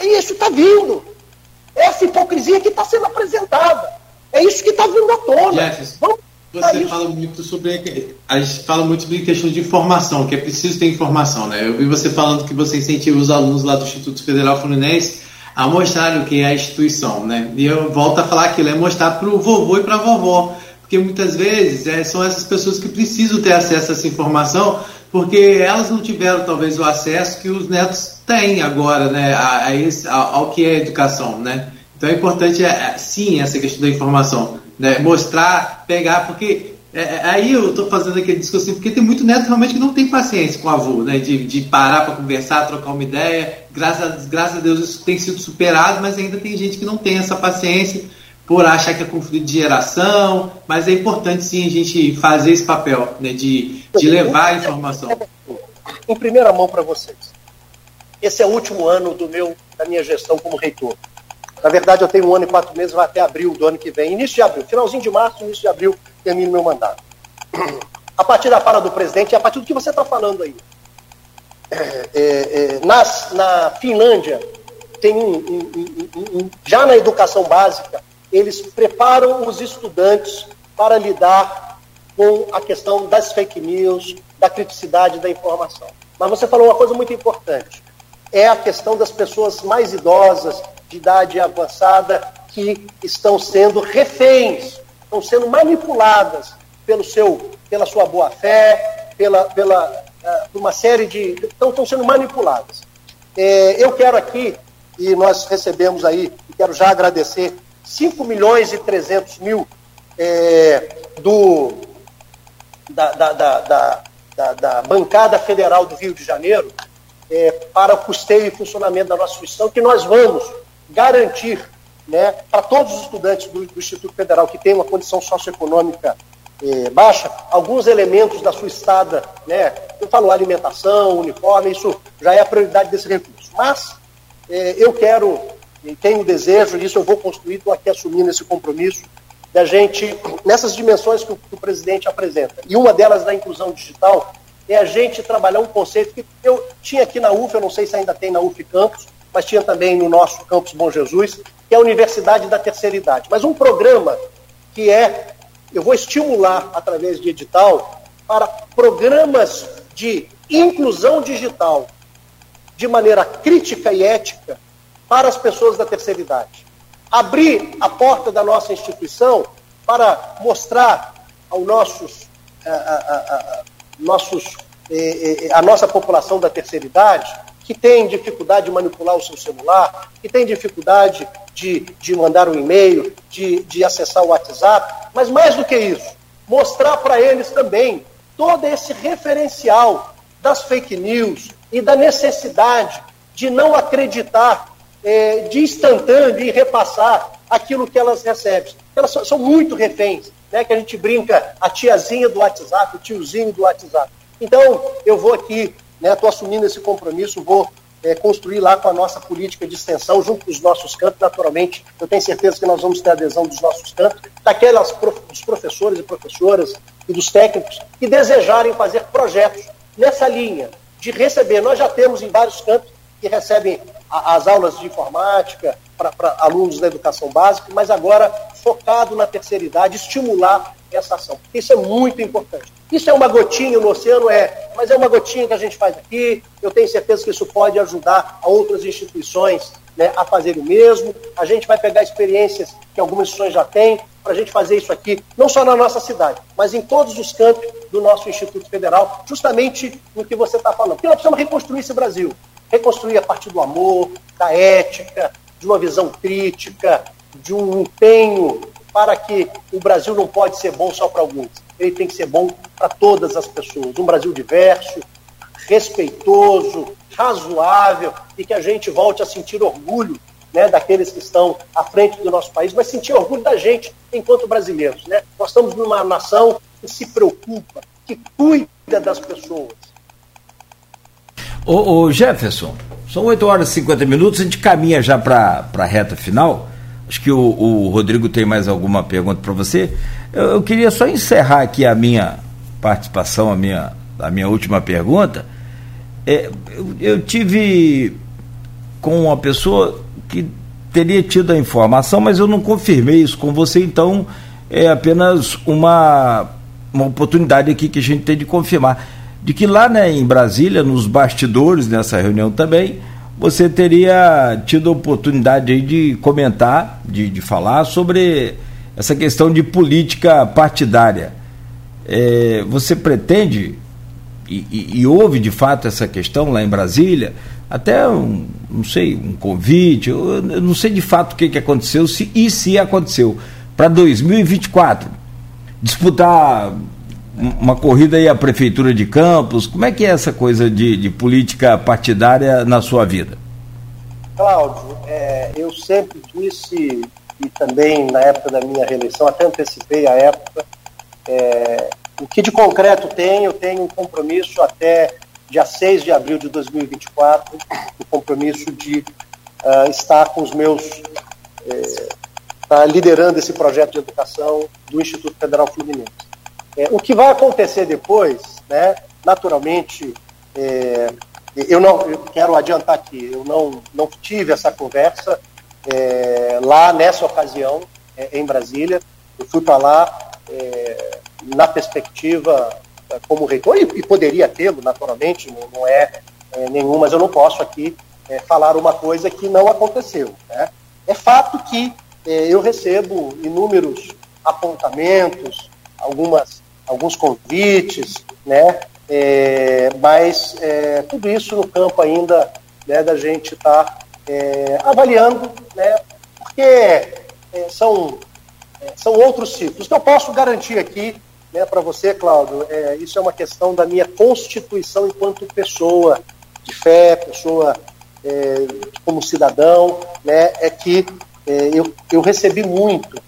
E isso está vindo. Essa hipocrisia que está sendo apresentada. É isso que está vindo à tona. Jefferson, você fala muito sobre. A gente fala muito sobre questão de informação, que é preciso ter informação, né? Eu vi você falando que você incentiva os alunos lá do Instituto Federal Fluminense a mostrar o que é a instituição, né? E eu volto a falar aquilo, é mostrar para o vovô e para a vovó. Porque muitas vezes é, são essas pessoas que precisam ter acesso a essa informação, porque elas não tiveram talvez o acesso que os netos têm agora, né? A, a esse, a, ao que é educação, né? Então é importante, é, é, sim, essa questão da informação. Né? Mostrar, pegar, porque é, é, aí eu estou fazendo aquele discurso porque tem muito neto realmente que não tem paciência com o avô, né? De, de parar para conversar, trocar uma ideia. Graças, graças a Deus isso tem sido superado, mas ainda tem gente que não tem essa paciência por achar que é conflito de geração. Mas é importante sim a gente fazer esse papel, né? De, de levar a informação. Em primeira mão para vocês. Esse é o último ano do meu, da minha gestão como reitor. Na verdade, eu tenho um ano e quatro meses, vai até abril do ano que vem. Início de abril, finalzinho de março, início de abril, termino meu mandato. A partir da fala do presidente e a partir do que você está falando aí. É, é, é, nas, na Finlândia, tem um, um, um, já na educação básica, eles preparam os estudantes para lidar com a questão das fake news, da criticidade da informação. Mas você falou uma coisa muito importante. É a questão das pessoas mais idosas, de idade avançada que estão sendo reféns, estão sendo manipuladas pelo seu, pela sua boa fé, pela, pela uh, uma série de. Estão, estão sendo manipuladas. É, eu quero aqui, e nós recebemos aí, quero já agradecer, 5 milhões e 300 mil é, do, da, da, da, da, da bancada federal do Rio de Janeiro é, para o custeio e funcionamento da nossa instituição, que nós vamos garantir né, para todos os estudantes do, do, Instituto Federal que têm uma condição socioeconômica eh, baixa, alguns elementos da sua estada, né, eu falo alimentação, uniforme, isso já é a prioridade desse recurso. Mas eh, eu quero, tenho desejo, e isso eu vou construir, estou aqui assumindo esse compromisso, da gente, nessas dimensões que o, que o presidente apresenta, e uma delas da inclusão digital, é a gente trabalhar um conceito que eu tinha aqui na UF, eu não sei se ainda tem na UF Campus, mas tinha também no nosso campus Bom Jesus, que é a Universidade da Terceira Idade. Mas um programa que é, eu vou estimular através de edital, para programas de inclusão digital de maneira crítica e ética para as pessoas da terceira idade. Abrir a porta da nossa instituição para mostrar aos nossos, a, a, a, nossos, eh, eh, a nossa população da terceira idade que tem dificuldade de manipular o seu celular, que tem dificuldade de, de mandar um e-mail, de, de acessar o WhatsApp, mas mais do que isso, mostrar para eles também todo esse referencial das fake news e da necessidade de não acreditar é, de instantâneo e repassar aquilo que elas recebem. Elas são muito reféns, né? que a gente brinca, a tiazinha do WhatsApp, o tiozinho do WhatsApp. Então, eu vou aqui Estou né, assumindo esse compromisso, vou é, construir lá com a nossa política de extensão, junto com os nossos campos, naturalmente. Eu tenho certeza que nós vamos ter adesão dos nossos campos, daquelas prof, dos professores e professoras e dos técnicos que desejarem fazer projetos nessa linha de receber. Nós já temos em vários campos que recebem a, as aulas de informática para alunos da educação básica, mas agora focado na terceira idade, estimular essa ação. Isso é muito importante. Isso é uma gotinha no oceano? É, mas é uma gotinha que a gente faz aqui. Eu tenho certeza que isso pode ajudar a outras instituições né, a fazer o mesmo. A gente vai pegar experiências que algumas instituições já têm para a gente fazer isso aqui, não só na nossa cidade, mas em todos os campos do nosso Instituto Federal, justamente no que você está falando. Porque nós precisamos reconstruir esse Brasil. Reconstruir a partir do amor, da ética, de uma visão crítica, de um empenho para que o Brasil não pode ser bom só para alguns, ele tem que ser bom para todas as pessoas. Um Brasil diverso, respeitoso, razoável e que a gente volte a sentir orgulho né, daqueles que estão à frente do nosso país, mas sentir orgulho da gente enquanto brasileiros. Né? Nós estamos numa nação que se preocupa, que cuida das pessoas. Ô, ô Jefferson, são 8 horas e 50 minutos, a gente caminha já para a reta final. Acho que o, o Rodrigo tem mais alguma pergunta para você. Eu, eu, queria só encerrar aqui a minha participação, a minha, a minha última pergunta. É, eu, eu tive com uma pessoa que teria tido a informação, mas eu não confirmei isso com você, então é apenas uma, uma oportunidade aqui que a gente tem de confirmar. De que lá né, em Brasília, nos bastidores nessa reunião também, você teria tido a oportunidade de comentar, de, de falar sobre essa questão de política partidária. É, você pretende, e, e, e, houve de fato essa questão lá em Brasília, até um, não sei, um convite, eu, eu não sei de fato o que, que aconteceu se, e se aconteceu, para 2024. disputar uma corrida aí à Prefeitura de Campos? Como é que é essa coisa de, de política partidária na sua vida? Cláudio, é, eu sempre disse, e também na época da minha reeleição, até antecipei a época, é, o que de concreto tenho, eu tenho um compromisso até dia 6 de abril de 2024, o compromisso de uh, estar com os meus. É, tá liderando esse projeto de educação do Instituto Federal Fluminense. É, o que vai acontecer depois, né, naturalmente, é, eu não eu quero adiantar aqui, eu não, não tive essa conversa é, lá nessa ocasião, é, em Brasília. Eu fui para lá é, na perspectiva é, como reitor, e, e poderia tê-lo, naturalmente, não, não é, nenhum, mas eu não posso aqui falar uma coisa que não aconteceu. Né? É fato que eu recebo inúmeros apontamentos, algumas alguns convites, né? É, mas é, tudo isso no campo ainda né, da gente estar tá, é, avaliando, né? Porque é, são, é, são outros ciclos. que eu posso garantir aqui né, para você, Cláudio, é, isso é uma questão da minha constituição enquanto pessoa de fé, pessoa como cidadão, né, é que eu, eu recebi muito,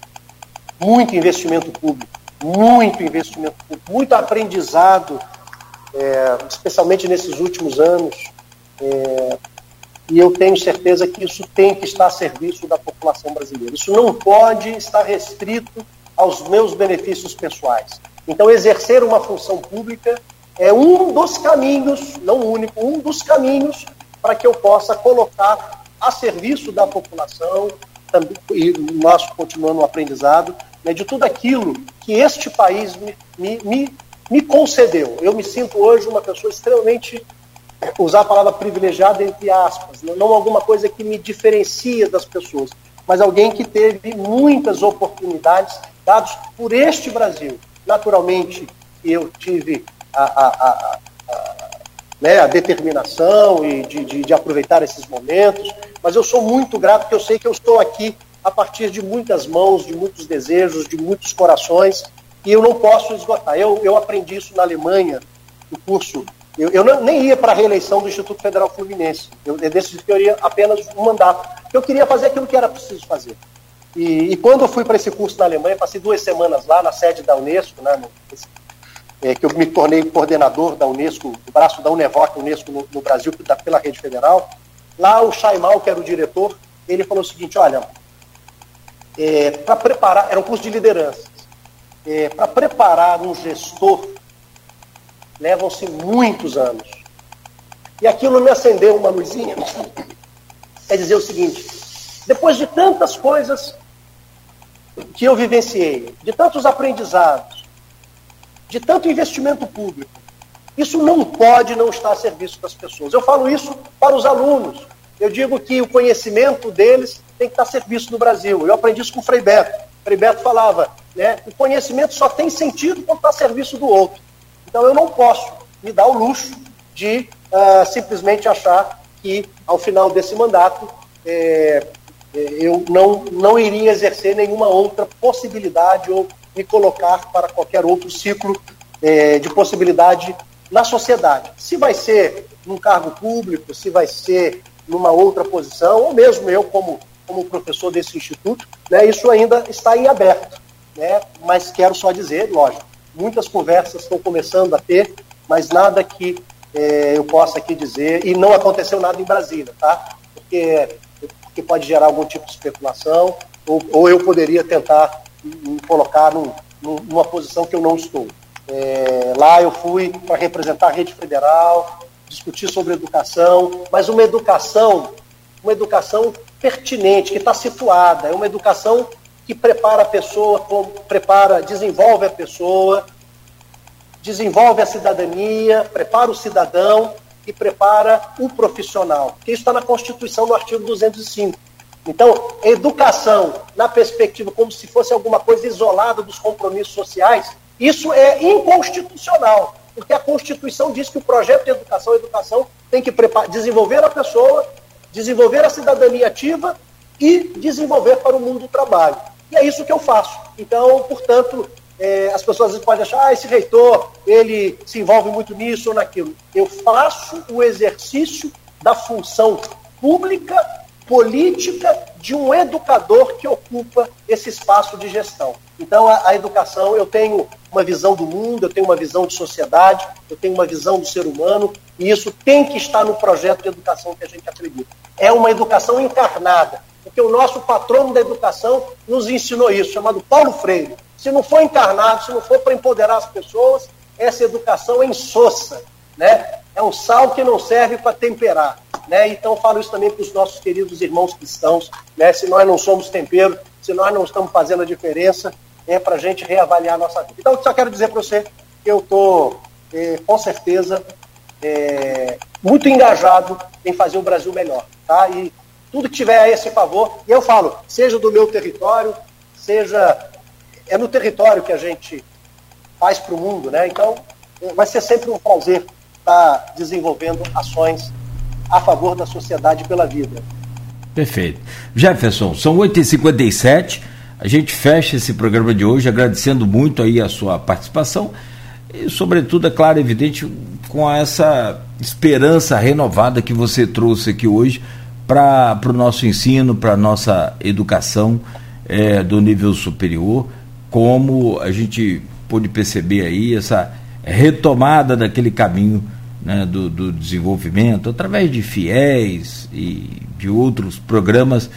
muito investimento público muito investimento muito aprendizado, é, especialmente nesses últimos anos. É, e eu tenho certeza que isso tem que estar a serviço da população brasileira. Isso não pode estar restrito aos meus benefícios pessoais. Então, exercer uma função pública é um dos caminhos, não o único, um dos caminhos para que eu possa colocar a serviço da população, e nós continuando o aprendizado, né, de tudo aquilo que este país me, me, me, me concedeu. Eu me sinto hoje uma pessoa extremamente, usar a palavra privilegiada entre aspas, né, não alguma coisa que me diferencia das pessoas, mas alguém que teve muitas oportunidades dadas por este Brasil. Naturalmente, eu tive a, a, a, a né, determinação e de, de, de, aproveitar esses momentos, mas eu sou muito grato porque eu sei que eu estou aqui a partir de muitas mãos, de muitos desejos, de muitos corações, e eu não posso esgotar. Eu, eu aprendi isso na Alemanha, no curso. Eu, eu não, nem ia para a reeleição do Instituto Federal Fluminense. Eu, eu decidi que eu iria apenas um mandato. Eu queria fazer aquilo que era preciso fazer. E, e quando eu fui para esse curso na Alemanha, passei duas semanas lá na sede da Unesco, né, no, é, que eu me tornei coordenador da Unesco, do braço da Unevoc Unesco no, no Brasil, pela rede federal. Lá o Chaimal, que era o diretor, ele falou o seguinte, olha, é, para preparar, era um curso de liderança, é, para preparar um gestor, levam-se muitos anos. E aquilo me acendeu uma luzinha. É dizer o seguinte: depois de tantas coisas que eu vivenciei, de tantos aprendizados, de tanto investimento público, isso não pode não estar a serviço das pessoas. Eu falo isso para os alunos. Eu digo que o conhecimento deles tem que estar serviço do Brasil. Eu aprendi isso com o Frei Beto. O Frei Beto falava, né, o conhecimento só tem sentido quando está a serviço do outro. Então eu não posso me dar o luxo de uh, simplesmente achar que ao final desse mandato é, eu não, não iria exercer nenhuma outra possibilidade ou me colocar para qualquer outro ciclo é, de possibilidade na sociedade. Se vai ser num cargo público, se vai ser numa outra posição, ou mesmo eu como, como professor desse instituto, né, isso ainda está em aberto. Né? Mas quero só dizer, lógico, muitas conversas estão começando a ter, mas nada que é, eu possa aqui dizer, e não aconteceu nada em Brasília, tá? Porque, porque pode gerar algum tipo de especulação, ou, ou eu poderia tentar me colocar num, numa posição que eu não estou. É, lá eu fui para representar a rede federal, discutir sobre educação, mas uma educação, uma educação pertinente, que está situada, é uma educação que prepara a pessoa, prepara, desenvolve a pessoa, desenvolve a cidadania, prepara o cidadão e prepara o profissional. Isso está na Constituição, no artigo 205. Então, educação, na perspectiva como se fosse alguma coisa isolada dos compromissos sociais, isso é inconstitucional, porque a Constituição diz que o projeto de educação, a educação tem que desenvolver a pessoa, desenvolver a cidadania ativa e desenvolver para o mundo do trabalho. E é isso que eu faço. Então, portanto, é, as pessoas podem achar, ah, esse reitor, ele se envolve muito nisso ou naquilo. Eu faço o exercício da função pública, política, de um educador que ocupa esse espaço de gestão. Então, a, a, educação, eu tenho uma visão do mundo, eu tenho uma visão de sociedade, eu tenho uma visão do ser humano, e isso tem que estar no projeto de educação que a gente acredita. É uma educação encarnada, porque o nosso patrono da educação nos ensinou isso, chamado Paulo Freire. Se não for encarnado, se não for para empoderar as pessoas, essa educação é insossa, né? É um sal que não serve para temperar, né? Então falo isso também para os nossos queridos irmãos cristãos, né? Se nós não somos tempero, se nós não estamos fazendo a diferença, é para a gente reavaliar a nossa vida. Então, só quero dizer para você que eu estou, é, com certeza, é, muito engajado em fazer o Brasil melhor, tá? E tudo que tiver a esse favor, e eu falo, seja do meu território, seja é no território que a gente faz para o mundo, né? Então, vai ser sempre um prazer estar tá desenvolvendo ações a favor da sociedade pela vida. Perfeito. Jefferson, são 8h57. A gente fecha esse programa de hoje agradecendo muito aí a sua participação e, sobretudo, é claro, evidente, com essa esperança renovada que você trouxe aqui hoje para o nosso ensino, para a nossa educação é, do nível superior como a gente pôde perceber aí essa retomada daquele caminho né, do, do, desenvolvimento através de fiéis e de outros programas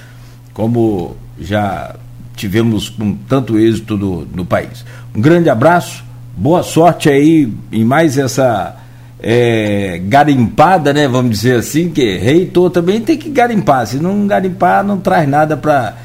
como já tivemos com tanto êxito no, no país. Um grande abraço, boa sorte aí em mais essa é, garimpada, né? Vamos dizer assim, que reitor também tem que garimpar. Se não garimpar, não traz nada para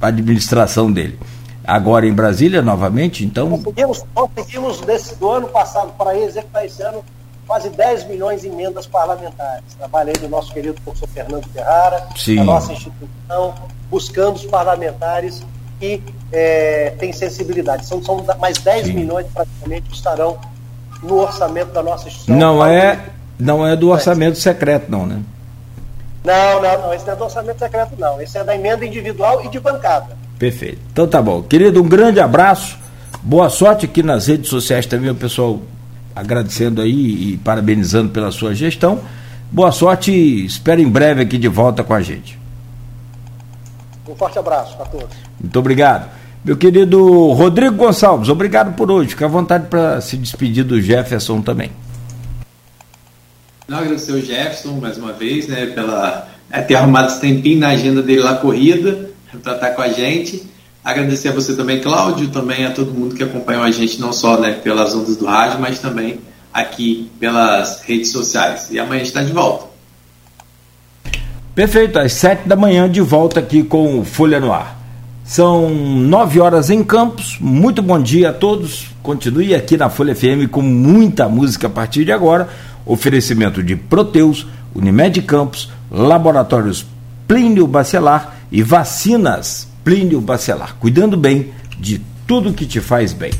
a administração dele agora em Brasília novamente, então. Conseguimos, conseguimos desse, do ano passado para executar esse ano quase 10 milhões de emendas parlamentares. Trabalhei do nosso querido professor Fernando Ferrara, Sim. da nossa instituição, buscando os parlamentares que é, têm sensibilidade. São, são mais 10 Sim. milhões praticamente que estarão no orçamento da nossa instituição. Não é, não é do orçamento secreto, não, né? Não, não, não. Esse não é do orçamento secreto, não. Esse é da emenda individual e de bancada. Perfeito. Então tá bom. Querido, um grande abraço. Boa sorte aqui nas redes sociais também, o pessoal agradecendo aí e parabenizando pela sua gestão. Boa sorte e espero em breve aqui de volta com a gente. Um forte abraço a todos. Muito obrigado. Meu querido Rodrigo Gonçalves, obrigado por hoje. Fica à vontade para se despedir do Jefferson também. Não, agradecer o Jefferson mais uma vez, né, pela é, ter arrumado esse tempinho na agenda dele lá corrida para estar com a gente. Agradecer a você também, Cláudio, também a todo mundo que acompanhou a gente, não só né, pelas ondas do rádio, mas também aqui pelas redes sociais. E amanhã a gente está de volta. Perfeito, às sete da manhã de volta aqui com Folha no Ar. São nove horas em Campos. Muito bom dia a todos. Continue aqui na Folha FM com muita música a partir de agora. Oferecimento de Proteus, Unimed Campos, Laboratórios Plínio Bacelar e vacinas Plínio Bacelar, cuidando bem de tudo que te faz bem.